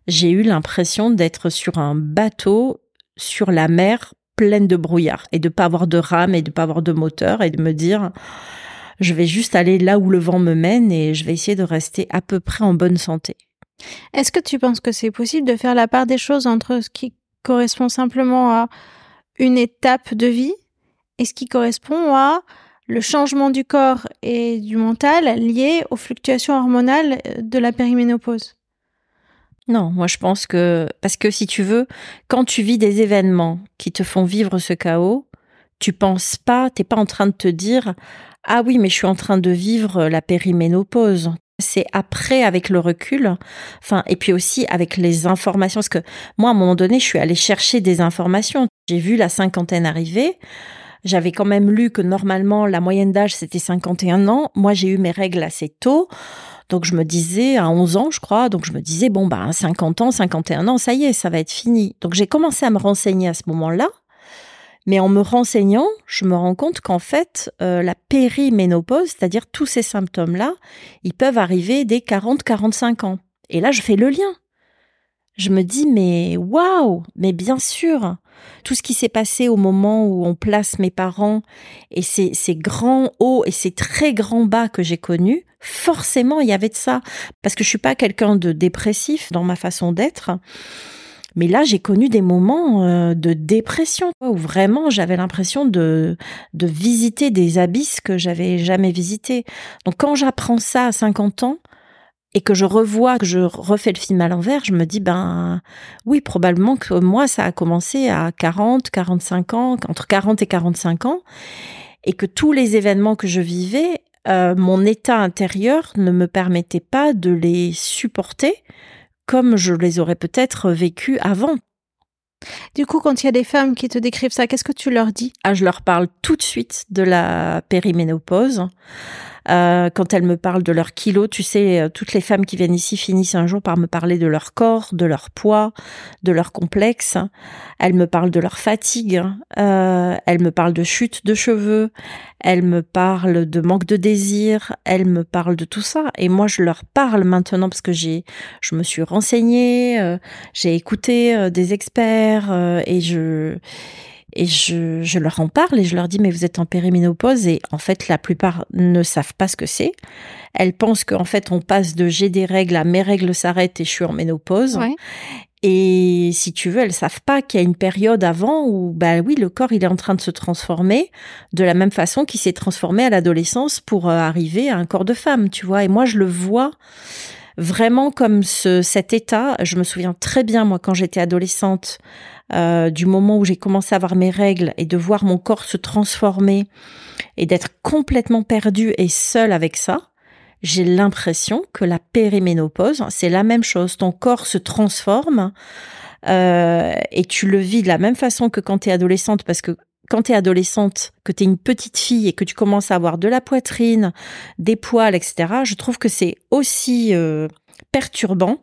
j'ai eu l'impression d'être sur un bateau sur la mer pleine de brouillard et de pas avoir de rame et de pas avoir de moteur et de me dire je vais juste aller là où le vent me mène et je vais essayer de rester à peu près en bonne santé.
Est-ce que tu penses que c'est possible de faire la part des choses entre ce qui correspond simplement à une étape de vie et ce qui correspond à le changement du corps et du mental lié aux fluctuations hormonales de la périménopause?
Non, moi je pense que parce que si tu veux, quand tu vis des événements qui te font vivre ce chaos, tu penses pas, t'es pas en train de te dire ah oui mais je suis en train de vivre la périménopause. C'est après avec le recul, enfin et puis aussi avec les informations parce que moi à un moment donné je suis allée chercher des informations. J'ai vu la cinquantaine arriver. J'avais quand même lu que normalement la moyenne d'âge c'était 51 ans. Moi j'ai eu mes règles assez tôt. Donc je me disais, à 11 ans je crois, donc je me disais, bon, bah 50 ans, 51 ans, ça y est, ça va être fini. Donc j'ai commencé à me renseigner à ce moment-là. Mais en me renseignant, je me rends compte qu'en fait, euh, la périménopause, c'est-à-dire tous ces symptômes-là, ils peuvent arriver dès 40-45 ans. Et là, je fais le lien. Je me dis, mais waouh, mais bien sûr, tout ce qui s'est passé au moment où on place mes parents et ces, ces grands hauts et ces très grands bas que j'ai connus, forcément il y avait de ça. Parce que je suis pas quelqu'un de dépressif dans ma façon d'être. Mais là, j'ai connu des moments euh, de dépression où vraiment j'avais l'impression de, de visiter des abysses que j'avais jamais visités. Donc quand j'apprends ça à 50 ans, et que je revois, que je refais le film à l'envers, je me dis, ben oui, probablement que moi, ça a commencé à 40, 45 ans, entre 40 et 45 ans, et que tous les événements que je vivais euh, mon état intérieur ne me permettait pas de les supporter comme je les aurais peut-être vécues avant.
Du coup, quand il y a des femmes qui te décrivent ça, qu'est-ce que tu leur dis?
Ah, je leur parle tout de suite de la périménopause. Euh, quand elles me parlent de leur kilo, tu sais, euh, toutes les femmes qui viennent ici finissent un jour par me parler de leur corps, de leur poids, de leur complexe. Elles me parlent de leur fatigue. Euh, elles me parlent de chute de cheveux. Elles me parlent de manque de désir. Elles me parlent de tout ça. Et moi, je leur parle maintenant parce que j'ai, je me suis renseignée, euh, j'ai écouté des experts et je et je, je, leur en parle et je leur dis mais vous êtes en périménopause et en fait la plupart ne savent pas ce que c'est. Elles pensent qu'en fait on passe de j'ai des règles à mes règles s'arrêtent et je suis en ménopause. Et si tu veux, elles savent pas qu'il y a une période avant où, bah oui, le corps, il est en train de se transformer de la même façon qu'il s'est transformé à l'adolescence pour euh, arriver à un corps de femme, tu vois. Et moi, je le vois vraiment comme ce, cet état. Je me souviens très bien, moi, quand j'étais adolescente, euh, du moment où j'ai commencé à avoir mes règles et de voir mon corps se transformer et d'être complètement perdue et seule avec ça, j'ai l'impression que la périménopause, c'est la même chose. Ton corps se transforme euh, et tu le vis de la même façon que quand tu es adolescente, parce que quand tu es adolescente, que tu es une petite fille et que tu commences à avoir de la poitrine, des poils, etc., je trouve que c'est aussi euh, perturbant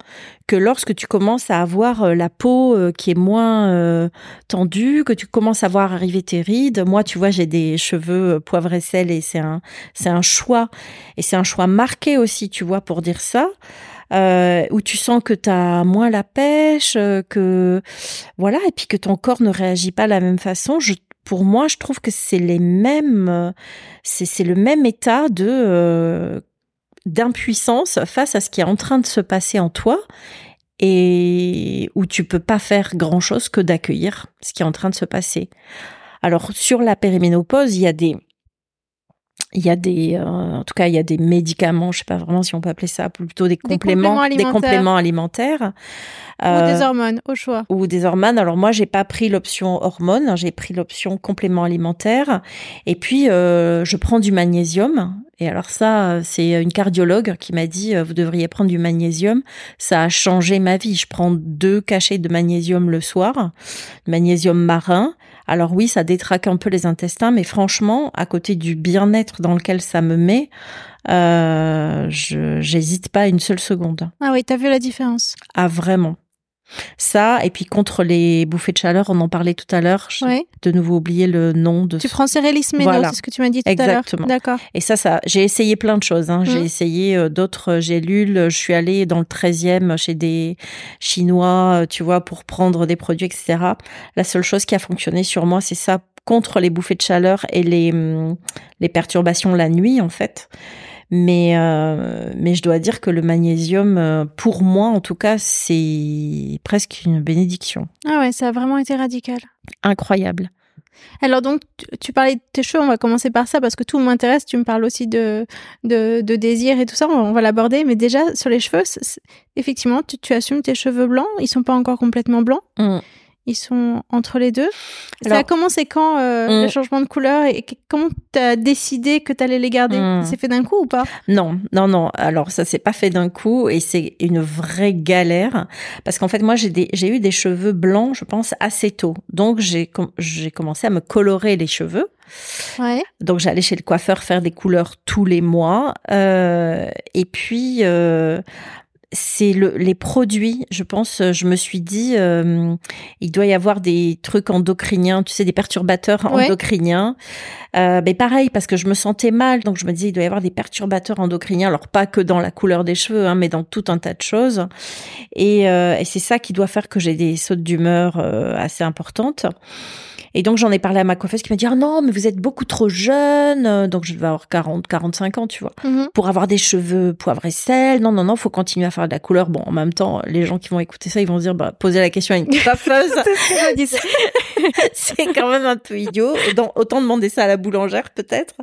que lorsque tu commences à avoir euh, la peau euh, qui est moins euh, tendue, que tu commences à voir arriver tes rides. Moi, tu vois, j'ai des cheveux poivre et sel et c'est un c'est un choix et c'est un choix marqué aussi, tu vois, pour dire ça. où tu sens que tu as moins la pêche, que voilà, et puis que ton corps ne réagit pas de la même façon. Je, pour moi, je trouve que c'est les mêmes, c'est le même état de d'impuissance face à ce qui est en train de se passer en toi et où tu peux pas faire grand chose que d'accueillir ce qui est en train de se passer. Alors sur la périménopause, il y a des il y a des euh, en tout cas il y a des médicaments, je sais pas vraiment si on peut appeler ça plutôt des compléments des compléments alimentaires,
ou des euh, hormones au choix.
Ou des hormones. Alors moi j'ai pas pris l'option hormones, hein, j'ai pris l'option complément alimentaire et puis euh, je prends du magnésium et alors ça, c'est une cardiologue qui m'a dit, euh, vous devriez prendre du magnésium. Ça a changé ma vie. Je prends deux cachets de magnésium le soir, magnésium marin. Alors oui, ça détraque un peu les intestins, mais franchement, à côté du bien-être dans lequel ça me met, euh, je j'hésite pas une seule seconde.
Ah oui, t'as vu la différence?
Ah vraiment. Ça, et puis contre les bouffées de chaleur, on en parlait tout à l'heure. J'ai de nouveau oublié le nom de.
Tu prends Cérélis Méno, c'est ce que tu m'as dit tout à l'heure.
Exactement.
D'accord.
Et ça, ça, j'ai essayé plein de choses. Hein. J'ai mmh. essayé euh, d'autres euh, gélules. Je suis allée dans le 13e chez des Chinois, euh, tu vois, pour prendre des produits, etc. La seule chose qui a fonctionné sur moi, c'est ça contre les bouffées de chaleur et les, hum, les perturbations la nuit, en fait. Mais, euh, mais je dois dire que le magnésium, euh, pour moi en tout cas, c'est presque une bénédiction.
Ah ouais, ça a vraiment été radical.
Incroyable.
Alors donc, tu, parlais de tes cheveux, on va commencer par ça parce que tout m'intéresse. Tu me parles aussi de, de, désir et tout ça, on, va l'aborder. Mais déjà, sur les cheveux, effectivement, tu, assumes tes cheveux blancs, ils sont pas encore complètement blancs. Mmh ils sont entre les deux. ça a commencé quand euh, le mm. changement de couleur et comment tu as décidé que tu allais les garder? Mm. C'est fait d'un coup ou pas?
Non, non, non. Alors ça s'est pas fait d'un coup et c'est une vraie galère parce qu'en fait moi j'ai eu des cheveux blancs, je pense assez tôt. Donc j'ai commencé à me colorer les cheveux.
Ouais.
Donc j'allais chez le coiffeur faire des couleurs tous les mois. Euh, et puis euh, c'est le, les produits, je pense, je me suis dit, euh, il doit y avoir des trucs endocriniens, tu sais, des perturbateurs endocriniens. Euh, mais pareil, parce que je me sentais mal, donc je me disais, il doit y avoir des perturbateurs endocriniens, alors pas que dans la couleur des cheveux, hein, mais dans tout un tas de choses. Et, euh, et c'est ça qui doit faire que j'ai des sautes d'humeur euh, assez importantes. Et donc j'en ai parlé à ma coiffeuse qui m'a dit ah non mais vous êtes beaucoup trop jeune. Euh, donc je vais avoir 40 45 ans tu vois. Mhm. pour avoir des cheveux poivre et sel. Non non non faut continuer à faire de la couleur. Bon en même temps les gens qui vont écouter ça ils vont dire bah poser la question à une coiffeuse. C'est quand même un peu idiot. Autant demander ça à la boulangère peut-être.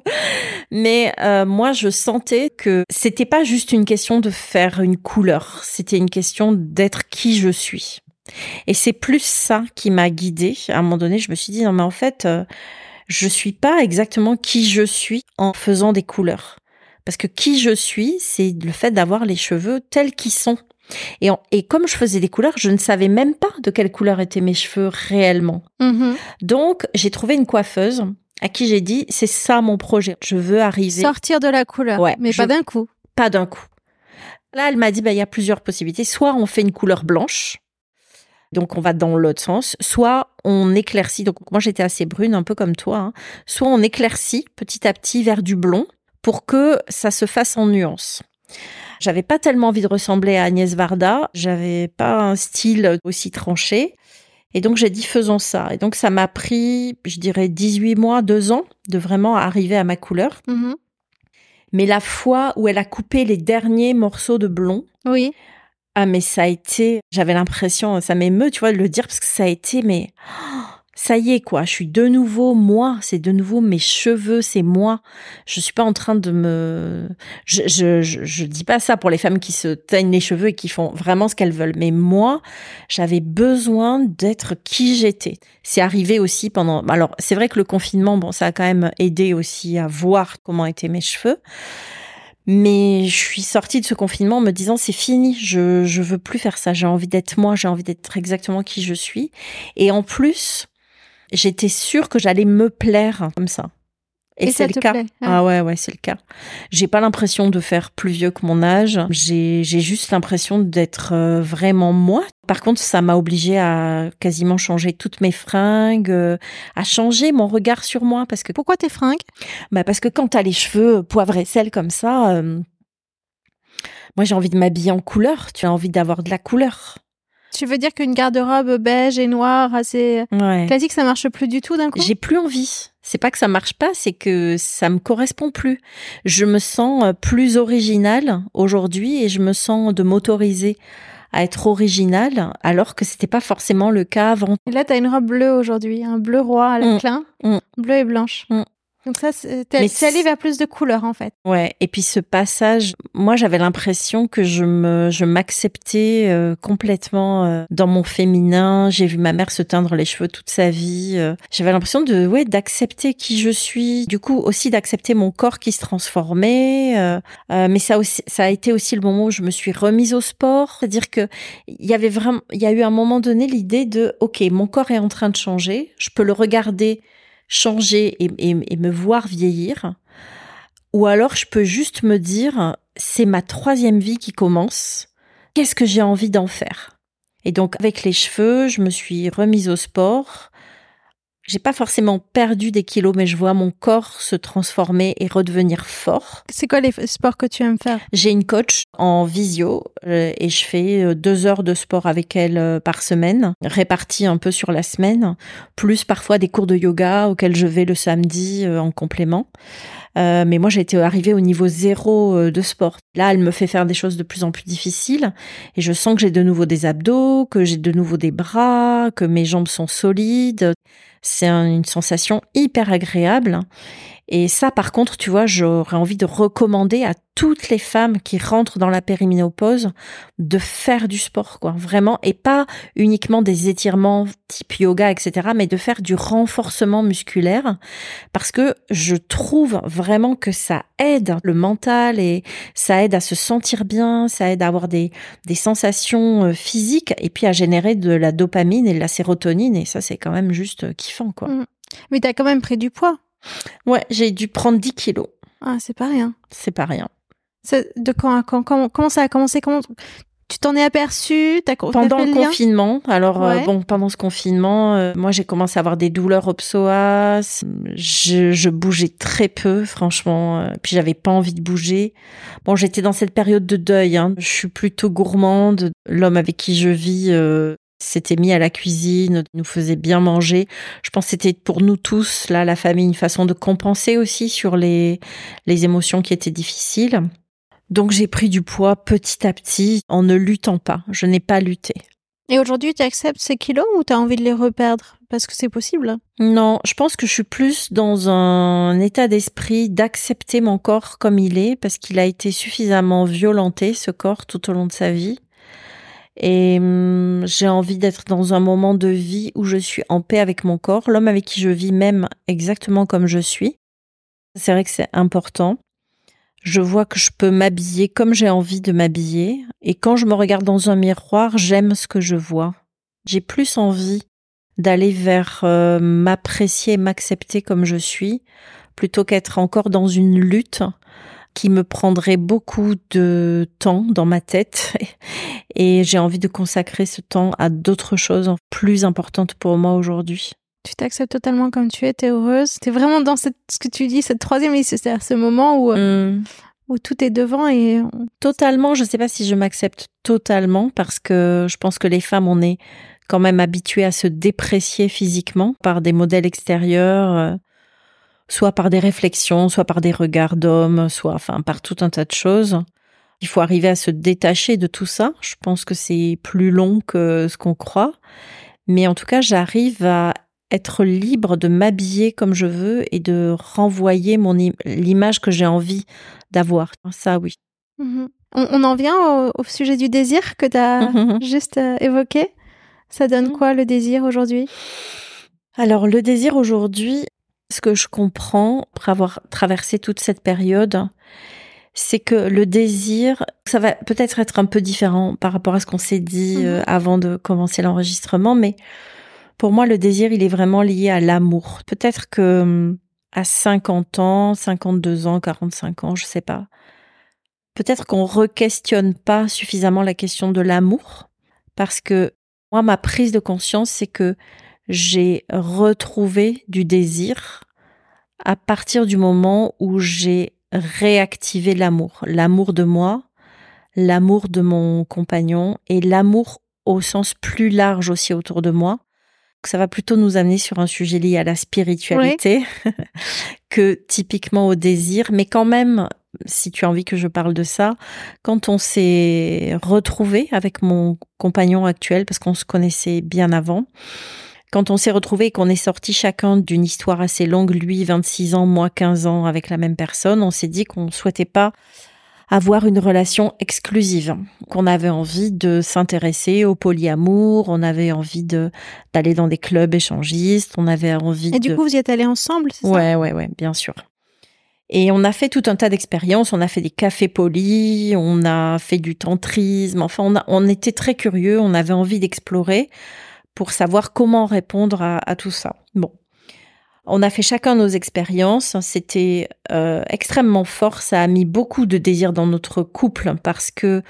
Mais euh, moi je sentais que c'était pas juste une question de faire une couleur. C'était une question d'être qui je suis et c'est plus ça qui m'a guidée. À un moment donné, je me suis dit, non, mais en fait, euh, je suis pas exactement qui je suis en faisant des couleurs. Parce que qui je suis, c'est le fait d'avoir les cheveux tels qu'ils sont. Et, et, comme je faisais des couleurs, je ne savais même pas de quelle couleur étaient mes cheveux réellement.
Mhm.
Donc, j'ai trouvé une coiffeuse à qui j'ai dit, c'est ça mon projet. Je veux arriver.
Sortir de la couleur.
Ouais,
mais
je-
pas d'un coup.
Pas d'un coup. Là, elle m'a dit, bah, il y a plusieurs possibilités. Soit on fait une couleur blanche, donc on va dans l'autre sens. Soit on éclaircit. Donc moi, j'étais assez brune, un peu comme toi. hein. Soit on éclaircit petit à petit vers du blond pour que ça se fasse en nuances. J'avais pas tellement envie de ressembler à Agnès Varda. J'avais pas un style aussi tranché. Et donc j'ai dit faisons ça. Et donc ça m'a pris, je dirais, 18 mois, 2 ans de vraiment arriver à ma couleur.
Mhm.
Mais la fois où elle a coupé les derniers morceaux de blond,
Oui.
Ah mais ça a été, j'avais l'impression, ça m'émeut, tu vois, de le dire parce que ça a été, mais oh, ça y est quoi, je suis de nouveau moi, c'est de nouveau mes cheveux, c'est moi. Je suis pas en train de me, je, je, je, dis pas ça pour les femmes qui se teignent les cheveux et qui font vraiment ce qu'elles veulent, mais moi, j'avais besoin d'être qui j'étais. C'est arrivé aussi pendant, alors c'est vrai que le confinement, bon, ça a quand même aidé aussi à voir comment étaient mes cheveux. Mais je suis sortie de ce confinement en me disant c'est fini, je je veux plus faire ça, j'ai envie d'être moi, j'ai envie d'être exactement qui je suis et en plus, j'étais sûre que j'allais me plaire comme ça. Et,
Et
c'est le cas.
plaît, ah.
Ah ouais ouais, c'est le cas. J'ai pas l'impression de faire plus vieux que mon âge, j'ai j'ai juste l'impression d'être euh, vraiment moi. Par contre, ça m'a obligée à quasiment changer toutes mes fringues, euh, à changer mon regard sur moi parce que
Pourquoi tes fringues?
Bah parce que quand t'as les cheveux poivre et sel comme ça, euh, moi j'ai envie de m'habiller en couleur. Tu as envie d'avoir de la couleur.
Tu veux dire qu'une garde-robe beige et noire assez
Ouais.
classique, ça marche plus du tout d'un coup?
J'ai plus envie. C'est pas que ça marche pas, c'est que ça me correspond plus. Je me sens euh, plus originale aujourd'hui et je me sens de m'autoriser à être originale alors que c'était pas forcément le cas avant.
Et là, t'as une robe bleue aujourd'hui, un bleu roi à la
Mm.
clin,
Mm.
bleu et blanche.
Mm.
Donc ça, c'est allé vers plus de couleurs en fait.
Ouais, et puis ce passage, moi j'avais l'impression que je me je m'acceptais euh, complètement euh, dans mon féminin. J'ai vu ma mère se teindre les cheveux toute sa vie. euh, j'avais l'impression de ouais d'accepter qui je suis. Du coup aussi d'accepter mon corps qui se transformait. euh, euh, mais ça aussi ça a été aussi le moment où je me suis remise au sport, c'est-à-dire que il y avait vraiment il y a eu un moment donné l'idée de OK, mon corps est en train de changer, je peux le regarder changer et, me voir vieillir. Ou alors je peux juste me dire, c'est ma troisième vie qui commence. Qu'est-ce que j'ai envie d'en faire? Et donc avec les cheveux, je me suis remise au sport. J'ai pas forcément perdu des kilos, mais je vois mon corps se transformer et redevenir fort.
C'est quoi les sports que tu aimes faire?
J'ai une coach en visio euh, et je fais euh, deux heures de sport avec elle euh, par semaine, réparties un peu sur la semaine, plus parfois des cours de yoga auxquels je vais le samedi en complément. Euh, mais moi, j'ai été arrivée au niveau zéro de sport. Là, elle me fait faire des choses de plus en plus difficiles et je sens que j'ai de nouveau des abdos, que j'ai de nouveau des bras, que mes jambes sont solides. C'est un- une sensation hyper agréable. Et ça, par contre, tu vois, j'aurais envie de recommander à toutes les femmes qui rentrent dans la périménopause de faire du sport, quoi, vraiment, et pas uniquement des étirements type yoga, etc., mais de faire du renforcement musculaire, parce que je trouve vraiment que ça aide le mental et ça aide à se sentir bien, ça aide à avoir des, des sensations euh, physiques et puis à générer de la dopamine et de la sérotonine, et ça, c'est quand même juste euh, kiffant, quoi.
Mm. Mais t'as quand même pris du poids.
Ouais, j'ai dû prendre 10 kilos,
Ah, c'est pas rien.
c'est pas rien.
De quand à quand comment, comment ça a commencé Comment tu t'en es aperçu
pendant
fait
le confinement, alors euh, bon, pendant ce confinement, euh, moi j'ai commencé à avoir des douleurs au psoas. Je, je bougeais très peu, franchement. euh, puis j'avais pas envie de bouger. Bon, j'étais dans cette période de deuil. Hein. Je suis plutôt gourmande. L'homme avec qui je vis euh, s'était mis à la cuisine, nous faisait bien manger. Je pense que c'était pour nous tous, là, la famille, une façon de compenser aussi sur les les émotions qui étaient difficiles. Donc j'ai pris du poids petit à petit en ne luttant pas. Je n'ai pas lutté.
Et aujourd'hui, tu acceptes ces kilos ou t'as envie de les reperdre? Parce que c'est possible.
Non, je pense que je suis plus dans un état d'esprit d'accepter mon corps comme il est parce qu'il a été suffisamment violenté, ce corps, tout au long de sa vie. Et hum, j'ai envie d'être dans un moment de vie où je suis en paix avec mon corps, l'homme avec qui je vis même exactement comme je suis. C'est vrai que c'est important. Je vois que je peux m'habiller comme j'ai envie de m'habiller. Et quand je me regarde dans un miroir, j'aime ce que je vois. J'ai plus envie d'aller vers euh, m'apprécier, m'accepter comme je suis, plutôt qu'être encore dans une lutte qui me prendrait beaucoup de temps dans ma tête. Et j'ai envie de consacrer ce temps à d'autres choses plus importantes pour moi aujourd'hui.
Tu t'acceptes totalement comme tu es, t'es heureuse. T'es vraiment dans cette, ce que tu dis, cette troisième liste, c'est-à-dire ce moment où, mmh. où tout est devant et...
Totalement, je sais pas si je m'accepte totalement parce que je pense que les femmes, on est quand même habituées à se déprécier physiquement par des modèles extérieurs, euh, soit par des réflexions, soit par des regards d'hommes, soit enfin par tout un tas de choses. Il faut arriver à se détacher de tout ça. Je pense que c'est plus long que ce qu'on croit. Mais en tout cas, j'arrive à être libre de m'habiller comme je veux et de renvoyer mon l'image que j'ai envie d'avoir. Ça, oui.
Mmh on, en vient au, sujet du désir que tu as mmh juste euh, évoqué? Ça donne mmh. quoi le désir aujourd'hui?
Alors le désir aujourd'hui, ce que je comprends après avoir traversé toute cette période, c'est que le désir, ça va peut-être être un peu différent par rapport à ce qu'on s'est dit euh, avant de commencer l'enregistrement, mais pour moi, le désir, il est vraiment lié à l'amour. Peut-être que à 50 ans, 52 ans, 45 ans, je sais pas. Peut-être qu'on re-questionne pas suffisamment la question de l'amour parce que moi, ma prise de conscience, c'est que j'ai retrouvé du désir à partir du moment où j'ai réactivé l'amour. L'amour de moi, l'amour de mon compagnon et l'amour au sens plus large aussi autour de moi ça va plutôt nous amener sur un sujet lié à la spiritualité que typiquement au désir. Mais quand même, si tu as envie que je parle de ça, quand on s'est retrouvé avec mon compagnon actuel, parce qu'on se connaissait bien avant, quand on s'est retrouvé et qu'on est sorti chacun d'une histoire assez longue, lui 26 ans, moi 15 ans avec la même personne, on s'est dit qu'on souhaitait pas avoir une relation exclusive, qu'on avait envie de s'intéresser au polyamour, on avait envie de d'aller dans des clubs échangistes, on avait envie
Et du coup, vous y êtes allés ensemble, c'est
ouais, ça Ouais, ouais, bien sûr. Et on a fait tout un tas d'expériences, on a fait des cafés polis, on a fait du tantrisme, enfin on, a, on était très curieux, on avait envie d'explorer pour savoir comment répondre à, tout ça. Bon, on a fait chacun nos expériences. C'était euh, extrêmement fort. Ça a mis beaucoup de désir dans notre couple parce que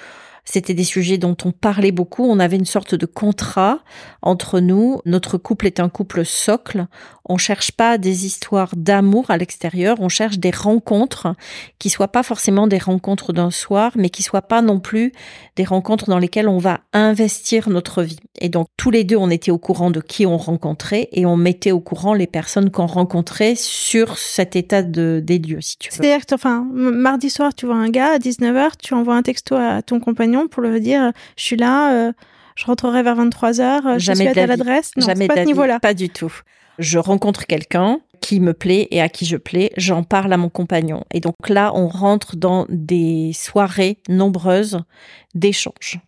c'était des sujets dont on parlait beaucoup. On avait une sorte de contrat entre nous. Notre couple est un couple socle. On cherche pas des histoires d'amour à l'extérieur. On cherche des rencontres qui soient pas forcément des rencontres d'un soir, mais qui soient pas non plus des rencontres dans lesquelles on va investir notre vie. Et donc, tous les deux, on était au courant de qui on rencontrait et on mettait au courant les personnes qu'on rencontrait sur cet état de, des lieux, si tu veux.
C'est-à-dire enfin, mardi soir, tu vois un gars à 19h, tu envoies un texto à ton compagnon pour le dire je suis là, euh, je rentrerai vers 23 heures, je suis à l'adresse.
Jamais pas niveau-là. Pas du tout. Je rencontre quelqu'un qui me plaît et à qui je plais, j'en parle à mon compagnon. Et donc là, on rentre dans des soirées nombreuses d'échanges.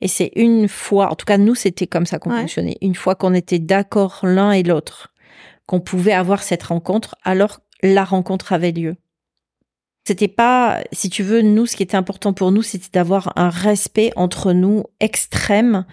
Et c'est une fois, en tout cas nous, c'était comme ça qu'on fonctionnait. Une fois qu'on était d'accord l'un et l'autre, qu'on pouvait avoir cette rencontre, alors la rencontre avait lieu. C'était pas, si tu veux, nous, ce qui était important pour nous, c'était d'avoir un respect entre nous extrême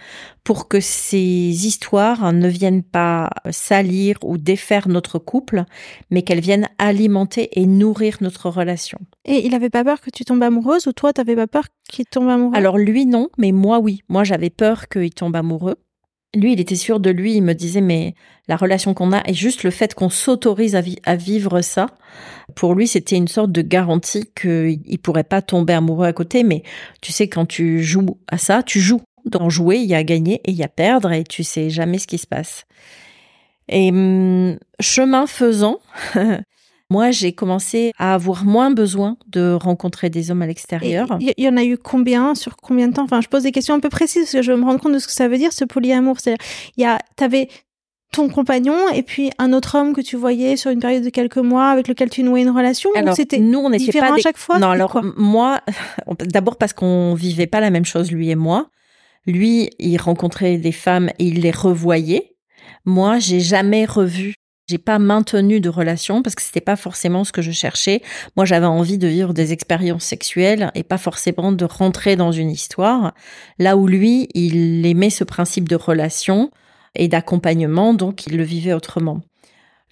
pour que ces histoires ne viennent pas salir ou défaire notre couple, mais qu'elles viennent alimenter et nourrir notre relation.
Et il avait pas peur que tu tombes amoureuse ou toi, t'avais pas peur qu'il tombe amoureux?
Alors lui, non, mais moi, oui. Moi, j'avais peur qu'il tombe amoureux lui, il était sûr de lui. Il me disait, mais la relation qu'on a et juste le fait qu'on s'autorise à, vivre ça, pour lui, c'était une sorte de garantie qu'il pourrait pas tomber amoureux à côté. Mais tu sais, quand tu joues à ça, tu joues. Dans jouer, il y a gagner et il y a perdre et tu sais jamais ce qui se passe. Et hum, chemin faisant, moi, j'ai commencé à avoir moins besoin de rencontrer des hommes à l'extérieur.
Il y, en a eu combien Sur combien de temps? Enfin, je pose des questions un peu précises parce que je me rends compte de ce que ça veut dire, ce polyamour. C'est-à-dire, il y a, t'avais ton compagnon et puis un autre homme que tu voyais sur une période de quelques mois avec lequel tu nouais une relation
alors, c'était nous on n'était pas
à chaque fois
non alors moi d'abord parce qu'on vivait pas la même chose lui et moi lui il rencontrait des femmes et il les revoyait moi j'ai jamais revu J'ai pas maintenu de relation parce que c'était pas forcément ce que je cherchais. Moi, j'avais envie de vivre des expériences sexuelles et pas forcément de rentrer dans une histoire. Là où lui, il aimait ce principe de relation et d'accompagnement, donc il le vivait autrement.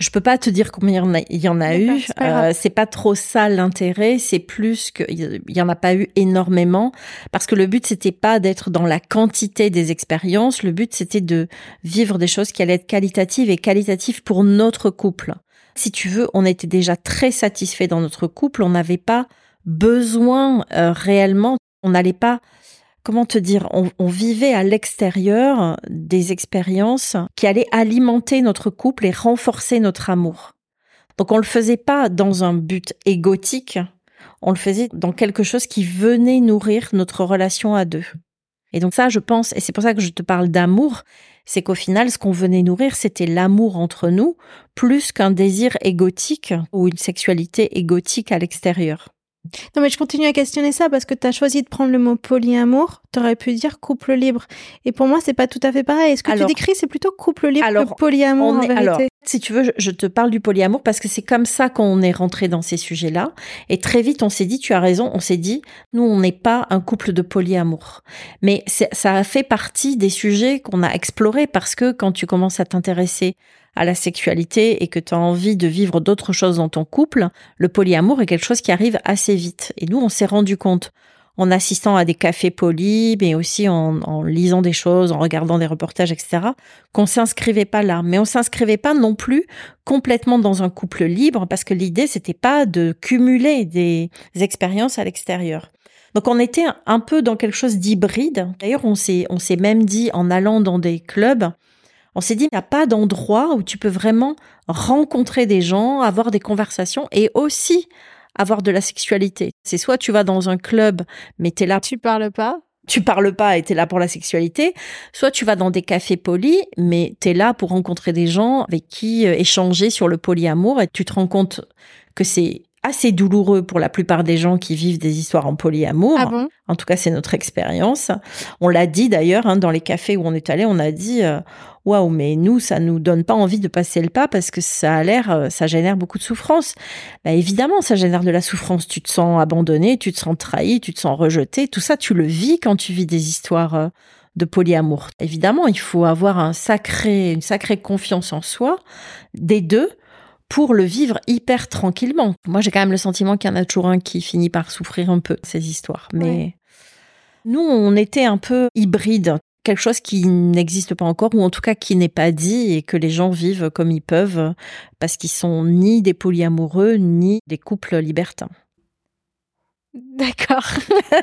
Je peux pas te dire combien il y en a, eu. Euh, c'est pas trop ça l'intérêt. C'est plus qu'il y en a pas eu énormément parce que le but c'était pas d'être dans la quantité des expériences. Le but c'était de vivre des choses qui allaient être qualitatives et qualitatives pour notre couple. Si tu veux, on était déjà très satisfait dans notre couple. On n'avait pas besoin euh, réellement. On n'allait pas comment te dire, on, vivait à l'extérieur des expériences qui allaient alimenter notre couple et renforcer notre amour. Donc on le faisait pas dans un but égotique, on le faisait dans quelque chose qui venait nourrir notre relation à deux. Et donc ça, je pense, et c'est pour ça que je te parle d'amour, c'est qu'au final, ce qu'on venait nourrir, c'était l'amour entre nous, plus qu'un désir égotique ou une sexualité égotique à l'extérieur.
Non, mais je continue à questionner ça parce que tu as choisi de prendre le mot polyamour. Tu aurais pu dire couple libre. Et pour moi, c'est pas tout à fait pareil. Ce que tu décris, c'est plutôt couple libre que polyamour en vérité. Alors,
si tu veux, je te parle du polyamour parce que c'est comme ça qu'on est rentré dans ces sujets-là. Et très vite, on s'est dit, tu as raison, on s'est dit, nous, on n'est pas un couple de polyamour. Mais ça a fait partie des sujets qu'on a explorés parce que quand tu commences à t'intéresser à la sexualité et que tu as envie de vivre d'autres choses dans ton couple, le polyamour est quelque chose qui arrive assez vite. Et nous, on s'est rendu compte en assistant à des cafés polis, mais aussi en, lisant des choses, en regardant des reportages, etc., qu'on s'inscrivait pas là. Mais on s'inscrivait pas non plus complètement dans un couple libre, parce que l'idée, c'était pas de cumuler des expériences à l'extérieur. Donc on était un peu dans quelque chose d'hybride. D'ailleurs, on s'est on s'est même dit en allant dans des clubs, on s'est dit, il n'y a pas d'endroit où tu peux vraiment rencontrer des gens, avoir des conversations et aussi avoir de la sexualité. C'est soit tu vas dans un club, mais tu es là.
Tu parles pas?
Tu parles pas et tu es là pour la sexualité. Soit tu vas dans des cafés polis, mais tu es là pour rencontrer des gens avec qui euh, échanger sur le polyamour et tu te rends compte que c'est assez douloureux pour la plupart des gens qui vivent des histoires en polyamour.
Ah
en tout cas, c'est notre expérience. On l'a dit d'ailleurs hein, dans les cafés où on est allé, on a dit euh, waouh, mais nous, ça nous donne pas envie de passer le pas parce que ça a l'air, euh, ça génère beaucoup de souffrance. Bah, évidemment, ça génère de la souffrance. Tu te sens abandonné, tu te sens trahi, tu te sens rejeté. Tout ça, tu le vis quand tu vis des histoires euh, de polyamour. Évidemment, il faut avoir un sacré, une sacrée confiance en soi des deux pour le vivre hyper tranquillement. Moi, j'ai quand même le sentiment qu'il y en a toujours un qui finit par souffrir un peu ces histoires. Mais nous, on était un peu hybride, quelque chose qui n'existe pas encore, ou en tout cas qui n'est pas dit et que les gens vivent comme ils peuvent, parce qu'ils sont ni des polyamoureux, ni des couples libertins.
D'accord.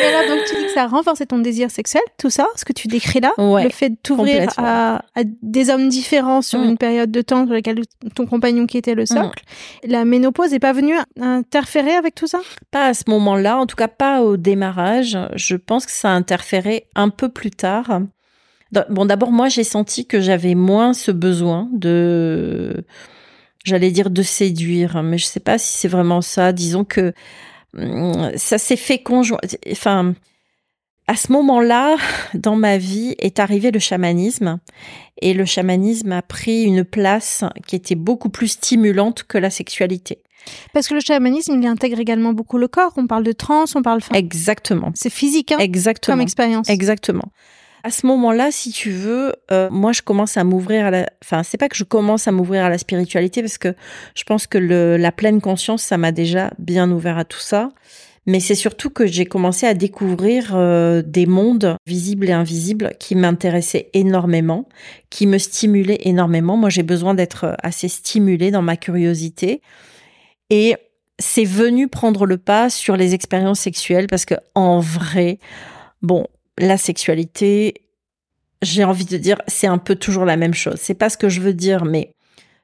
Et alors, donc, tu dis que ça a renforcé ton désir sexuel, tout ça, ce que tu décris là, le fait de t'ouvrir à, des hommes différents sur mm. une période de temps sur laquelle ton compagnon qui était le mm. socle. La ménopause n'est pas venue interférer avec tout ça?
Pas à ce moment-là, en tout cas pas au démarrage. Je pense que ça a interféré un peu plus tard. Bon, d'abord, moi, j'ai senti que j'avais moins ce besoin de j'allais dire de séduire, mais je sais pas si c'est vraiment ça. Disons que hum, ça s'est fait conjoint. Enfin, à ce moment-là, dans ma vie, est arrivé le chamanisme. Et le chamanisme a pris une place qui était beaucoup plus stimulante que la sexualité.
Parce que le chamanisme, il intègre également beaucoup le corps. On parle de trans, on parle.
Exactement.
C'est physique, hein,
Exactement.
Comme expérience.
Exactement. À ce moment-là, si tu veux, euh, moi, je commence à m'ouvrir à la. Enfin, c'est pas que je commence à m'ouvrir à la spiritualité parce que je pense que la pleine conscience, ça m'a déjà bien ouvert à tout ça. Mais c'est surtout que j'ai commencé à découvrir euh, des mondes visibles et invisibles qui m'intéressaient énormément, qui me stimulaient énormément. Moi, j'ai besoin d'être assez stimulée dans ma curiosité. Et c'est venu prendre le pas sur les expériences sexuelles parce que en vrai, bon, la sexualité, j'ai envie de dire, c'est un peu toujours la même chose. C'est pas ce que je veux dire, mais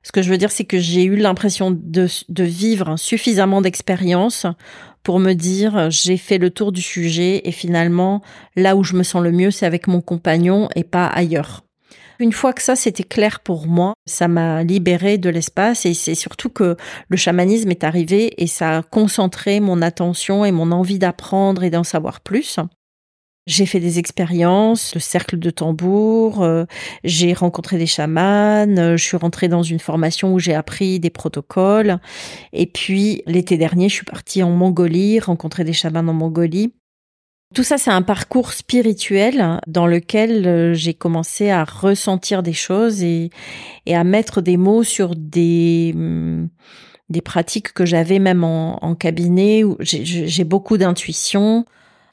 ce que je veux dire, c'est que j'ai eu l'impression de, vivre suffisamment d'expérience pour me dire, j'ai fait le tour du sujet et finalement, là où je me sens le mieux, c'est avec mon compagnon et pas ailleurs. Une fois que ça c'était clair pour moi, ça m'a libéré de l'espace et c'est surtout que le chamanisme est arrivé et ça a concentré mon attention et mon envie d'apprendre et d'en savoir plus. J'ai fait des expériences, le cercle de tambour, euh, j'ai rencontré des chamans, euh, je suis rentrée dans une formation où j'ai appris des protocoles. Et puis l'été dernier, je suis partie en Mongolie, rencontrer des chamans en Mongolie. Tout ça, c'est un parcours spirituel dans lequel euh, j'ai commencé à ressentir des choses et, à mettre des mots sur des, hum, des pratiques que j'avais même en, en cabinet. où J'ai beaucoup d'intuition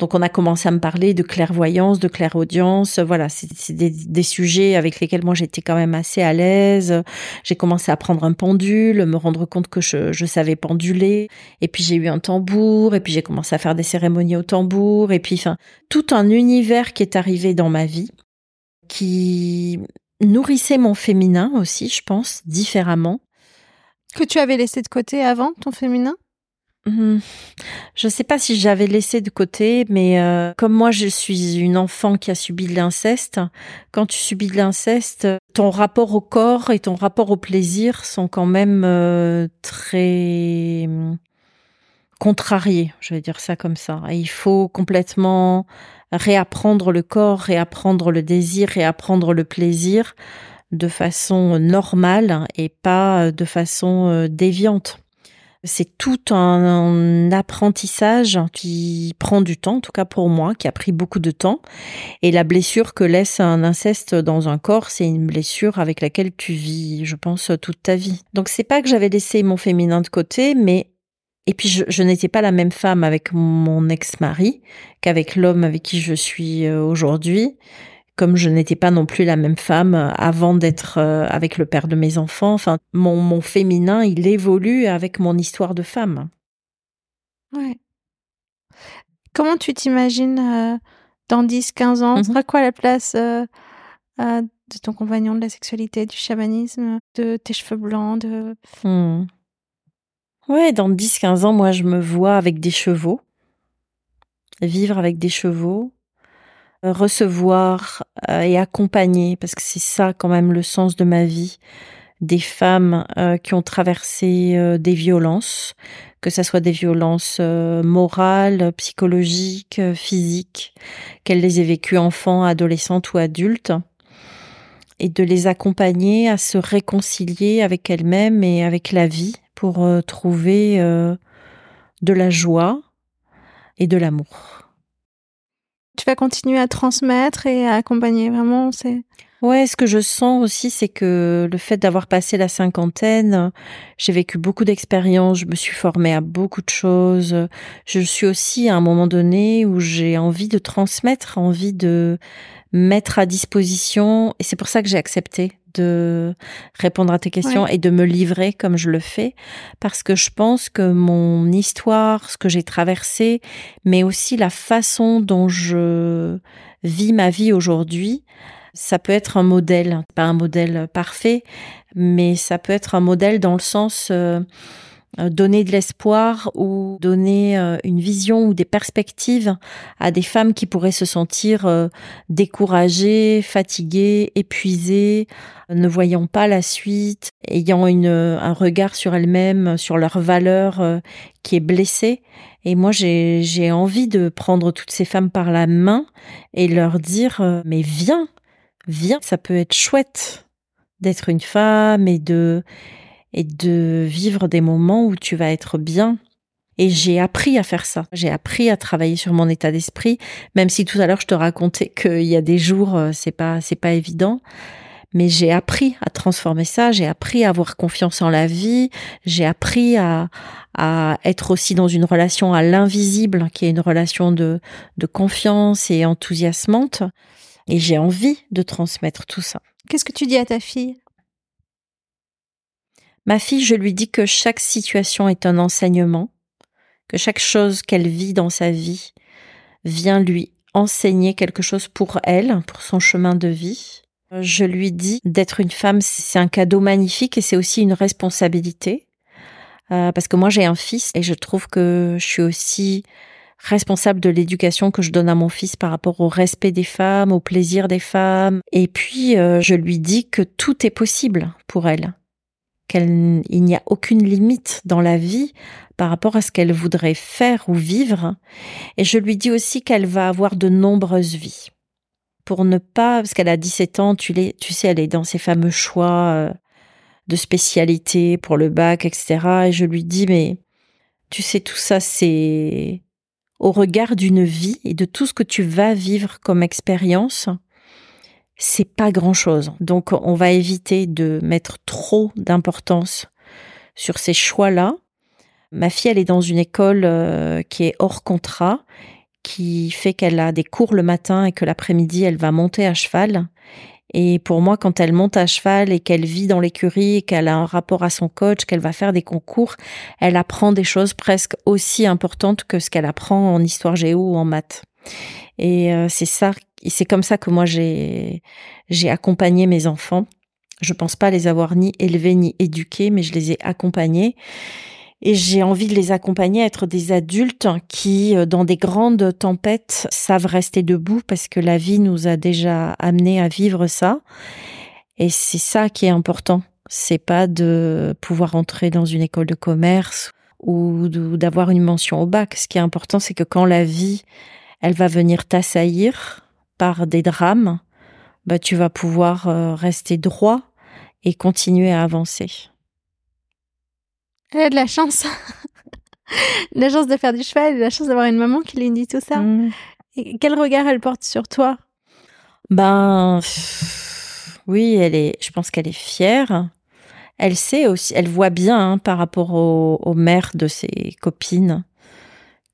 donc on a commencé à me parler de clairvoyance, de clairaudience. Voilà, c'est des, sujets avec lesquels moi j'étais quand même assez à l'aise. J'ai commencé à prendre un pendule, me rendre compte que je, savais penduler. Et puis j'ai eu un tambour. Et puis j'ai commencé à faire des cérémonies au tambour. Et puis enfin tout un univers qui est arrivé dans ma vie, qui nourrissait mon féminin aussi, je pense, différemment.
Que tu avais laissé de côté avant ton féminin?
Mmh. Je ne sais pas si j'avais laissé de côté, mais euh, comme moi je suis une enfant qui a subi de l'inceste, quand tu subis de l'inceste, ton rapport au corps et ton rapport au plaisir sont quand même euh, très mmh, contrariés, je vais dire ça comme ça. Et il faut complètement réapprendre le corps, réapprendre le désir, réapprendre le plaisir de façon normale et pas de façon euh, déviante. C'est tout un, apprentissage qui prend du temps, en tout cas pour moi, qui a pris beaucoup de temps. Et la blessure que laisse un inceste dans un corps, c'est une blessure avec laquelle tu vis, je pense, toute ta vie. Donc c'est pas que j'avais laissé mon féminin de côté, mais et puis je, n'étais pas la même femme avec mon ex-mari qu'avec l'homme avec qui je suis euh, aujourd'hui comme je n'étais pas non plus la même femme avant d'être euh, avec le père de mes enfants. Enfin, mon, mon féminin, il évolue avec mon histoire de femme.
Ouais. Comment tu t'imagines euh, dans 10, 15 ans? Ce mhm. sera quoi la place euh, de ton compagnon, de la sexualité, du chamanisme, de tes cheveux blancs de...
Hmm. Ouais, dans 10, 15 ans, moi, je me vois avec des chevaux. Vivre avec des chevaux recevoir euh, et accompagner, parce que c'est ça quand même le sens de ma vie, des femmes euh, qui ont traversé euh, des violences, que ce soit des violences morales, psychologiques, physiques, qu'elles les aient vécues enfants, adolescentes ou adultes, et de les accompagner à se réconcilier avec elles-mêmes et avec la vie pour trouver de la joie et de l'amour
tu vas continuer à transmettre et à accompagner vraiment c'est
Ouais, ce que je sens aussi, c'est que le fait d'avoir passé la cinquantaine, j'ai vécu beaucoup d'expériences, je me suis formée à beaucoup de choses. Je suis aussi à un moment donné où j'ai envie de transmettre, envie de mettre à disposition, et c'est pour ça que j'ai accepté de répondre à tes questions et de me livrer comme je le fais, parce que je pense que mon histoire, ce que j'ai traversé, mais aussi la façon dont je vis ma vie aujourd'hui, ça peut être un modèle, pas un modèle parfait, mais ça peut être un modèle dans le sens euh, euh, donner de l'espoir ou donner euh, une vision ou des perspectives à des femmes qui pourraient se sentir euh, découragées, fatiguées, épuisées, ne voyant pas la suite, ayant une, un regard sur elles-mêmes, sur leur valeur qui est blessée. Et moi, j'ai envie de prendre toutes ces femmes par la main et leur dire, mais viens, viens, ça peut être chouette d'être une femme et de et de vivre des moments où tu vas être bien. Et j'ai appris à faire ça. J'ai appris à travailler sur mon état d'esprit, même si tout à l'heure je te racontais qu'il y a des jours euh, c'est pas c'est pas évident. Mais j'ai appris à transformer ça. J'ai appris à avoir confiance en la vie. J'ai appris à à être aussi dans une relation à l'invisible, qui est une relation de de confiance et enthousiasmante. Et j'ai envie de transmettre tout ça.
Qu'est-ce que tu dis à ta fille?
Ma fille, je lui dis que chaque situation est un enseignement, que chaque chose qu'elle vit dans sa vie vient lui enseigner quelque chose pour elle, pour son chemin de vie. Je lui dis d'être une femme, c'est un cadeau magnifique et c'est aussi une responsabilité. Euh, parce que moi j'ai un fils et je trouve que je suis aussi responsable de l'éducation que je donne à mon fils par rapport au respect des femmes, au plaisir des femmes. Et puis euh, je lui dis que tout est possible pour elle qu'il n'y a aucune limite dans la vie par rapport à ce qu'elle voudrait faire ou vivre. Et je lui dis aussi qu'elle va avoir de nombreuses vies. Pour ne pas, parce qu'elle a 17 ans, tu, tu sais, elle est dans ses fameux choix euh, de spécialité pour le bac, etc. Et je lui dis, mais tu sais, tout ça, c'est au regard d'une vie et de tout ce que tu vas vivre comme expérience c'est pas grand chose. Donc, on va éviter de mettre trop d'importance sur ces choix-là. Ma fille, elle est dans une école euh, qui est hors contrat, qui fait qu'elle a des cours le matin et que l'après-midi, elle va monter à cheval. Et pour moi, quand elle monte à cheval et qu'elle vit dans l'écurie, qu'elle a un rapport à son coach, qu'elle va faire des concours, elle apprend des choses presque aussi importantes que ce qu'elle apprend en histoire géo ou en maths. Et euh, c'est ça c'est comme ça que moi j'ai j'ai accompagné mes enfants. Je pense pas les avoir ni élevés ni éduqués, mais je les ai accompagnés. Et j'ai envie de les accompagner à être des adultes qui, euh, dans des grandes tempêtes, savent rester debout parce que la vie nous a déjà amenés à vivre ça. Et c'est ça qui est important. C'est pas de pouvoir entrer dans une école de commerce ou d'avoir une mention au bac. Ce qui est important, c'est que quand la vie, elle va venir t'assaillir, par des drames, bah, tu vas pouvoir euh, rester droit et continuer à avancer.
Elle a de la chance. la chance de faire du cheval, la chance d'avoir une maman qui lui dit tout ça. Mmh. Et quel regard elle porte sur toi?
Ben oui, elle est. Je pense qu'elle est fière. Elle sait aussi, elle voit bien hein, par rapport aux, aux mères de ses copines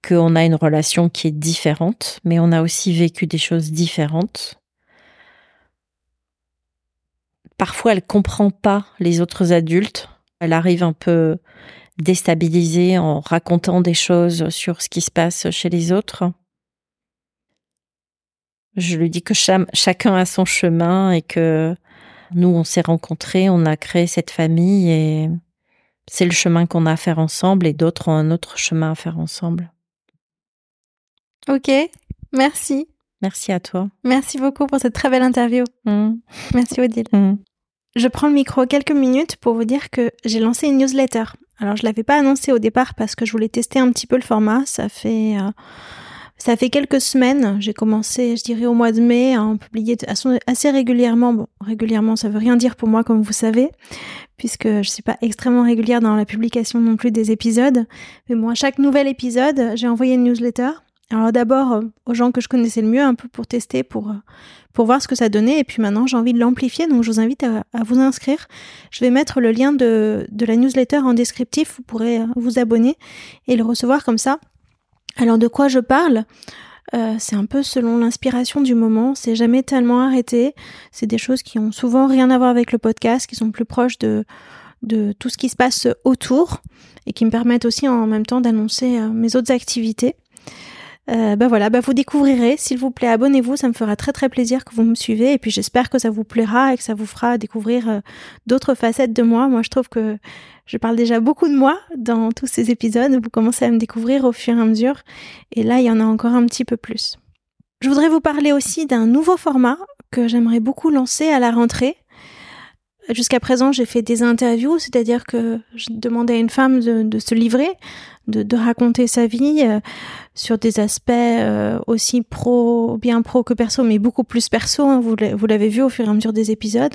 qu'on a une relation qui est différente, mais on a aussi vécu des choses différentes. Parfois, elle comprend pas les autres adultes. Elle arrive un peu déstabilisée en racontant des choses sur ce qui se passe chez les autres. Je lui dis que chacun a son chemin et que nous, on s'est rencontrés, on a créé cette famille et c'est le chemin qu'on a à faire ensemble et d'autres ont un autre chemin à faire ensemble.
Ok, merci.
Merci à toi.
Merci beaucoup pour cette très belle interview. Mm. Merci Odile. Mm. Je prends le micro quelques minutes pour vous dire que j'ai lancé une newsletter. Alors je l'avais pas annoncé au départ parce que je voulais tester un petit peu le format. Ça fait euh, ça fait quelques semaines. J'ai commencé, je dirais au mois de mai, à en publier assez régulièrement. Bon, régulièrement, ça veut rien dire pour moi, comme vous savez, puisque je suis pas extrêmement régulière dans la publication non plus des épisodes. Mais moi, chaque nouvel épisode, j'ai envoyé une newsletter alors d'abord euh, aux gens que je connaissais le mieux, un peu pour tester, pour, euh, pour voir ce que ça donnait. Et puis maintenant, j'ai envie de l'amplifier, donc je vous invite à, vous inscrire. Je vais mettre le lien de, de la newsletter en descriptif. Vous pourrez euh, vous abonner et le recevoir comme ça. Alors de quoi je parle? C'est un peu selon l'inspiration du moment, c'est jamais tellement arrêté. C'est des choses qui ont souvent rien à voir avec le podcast, qui sont plus proches de, de tout ce qui se passe autour et qui me permettent aussi en même temps d'annoncer mes autres activités. Euh, bah voilà, bah vous découvrirez. S'il vous plaît, abonnez-vous, ça me fera très très plaisir que vous me suivez. Et puis j'espère que ça vous plaira et que ça vous fera découvrir euh, d'autres facettes de moi. Moi, je trouve que je parle déjà beaucoup de moi dans tous ces épisodes. Vous commencez à me découvrir au fur et à mesure. Et là, il y en a encore un petit peu plus. Je voudrais vous parler aussi d'un nouveau format que j'aimerais beaucoup lancer à la rentrée. Jusqu'à présent, j'ai fait des interviews, c'est-à-dire que je demandais à une femme de, se livrer, de, raconter sa vie euh, sur des aspects euh, aussi pro, bien pro que perso, mais beaucoup plus perso. Hein. vous l'avez vu au fur et à mesure des épisodes.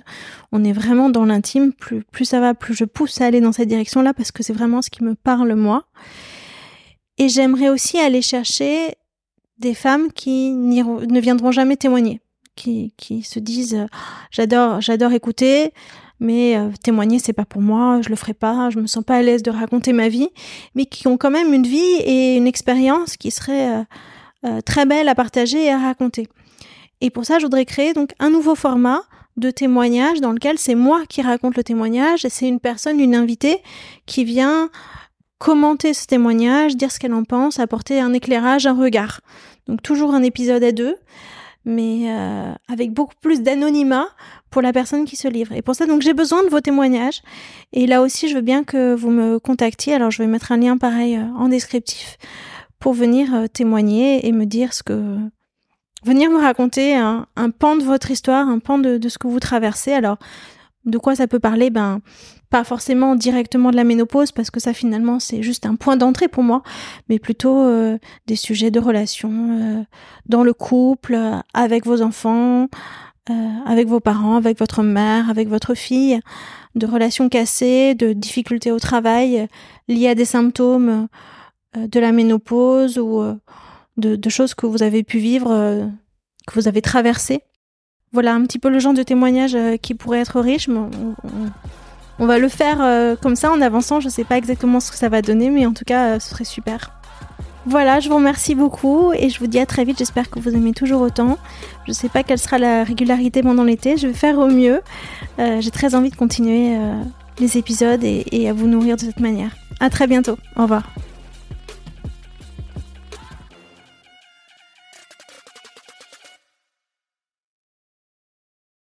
On est vraiment dans l'intime. Plus, ça va, plus je pousse à aller dans cette direction-là parce que c'est vraiment ce qui me parle moi. Et j'aimerais aussi aller chercher des femmes qui ne viendront jamais témoigner qui, qui se disent ah, j'adore j'adore écouter mais euh, témoigner c'est pas pour moi, je le ferai pas, je me sens pas à l'aise de raconter ma vie, mais qui ont quand même une vie et une expérience qui serait euh, euh, très belle à partager et à raconter. Et pour ça, je voudrais créer donc un nouveau format de témoignage dans lequel c'est moi qui raconte le témoignage et c'est une personne, une invitée qui vient commenter ce témoignage, dire ce qu'elle en pense, apporter un éclairage, un regard. Donc toujours un épisode à deux mais avec beaucoup plus d'anonymat pour la personne qui se livre. Et pour ça, donc, j'ai besoin de vos témoignages. Et là aussi, je veux bien que vous me contactiez. Alors, je vais mettre un lien pareil euh, en descriptif pour venir euh, témoigner et me dire ce que... Venir me raconter un, pan de votre histoire, un pan de, ce que vous traversez. Alors, De quoi ça peut parler? Ben, pas forcément directement de la ménopause parce que ça finalement c'est juste un point d'entrée pour moi, mais plutôt euh, des sujets de relations dans le couple, avec vos enfants, euh, avec vos parents, avec votre mère, avec votre fille, de relations cassées, de difficultés au travail liées à des symptômes de la ménopause ou de, de, choses que vous avez pu vivre, que vous avez traversées voilà un petit peu le genre de témoignage euh, qui pourrait être riche. Mais on, va le faire euh, comme ça en avançant. Je ne sais pas exactement ce que ça va donner, mais en tout cas, euh, ce serait super. Voilà, je vous remercie beaucoup et je vous dis à très vite. J'espère que vous aimez toujours autant. Je ne sais pas quelle sera la régularité pendant l'été. Je vais faire au mieux. J'ai très envie de continuer les épisodes et, et à vous nourrir de cette manière. À très bientôt. Au revoir.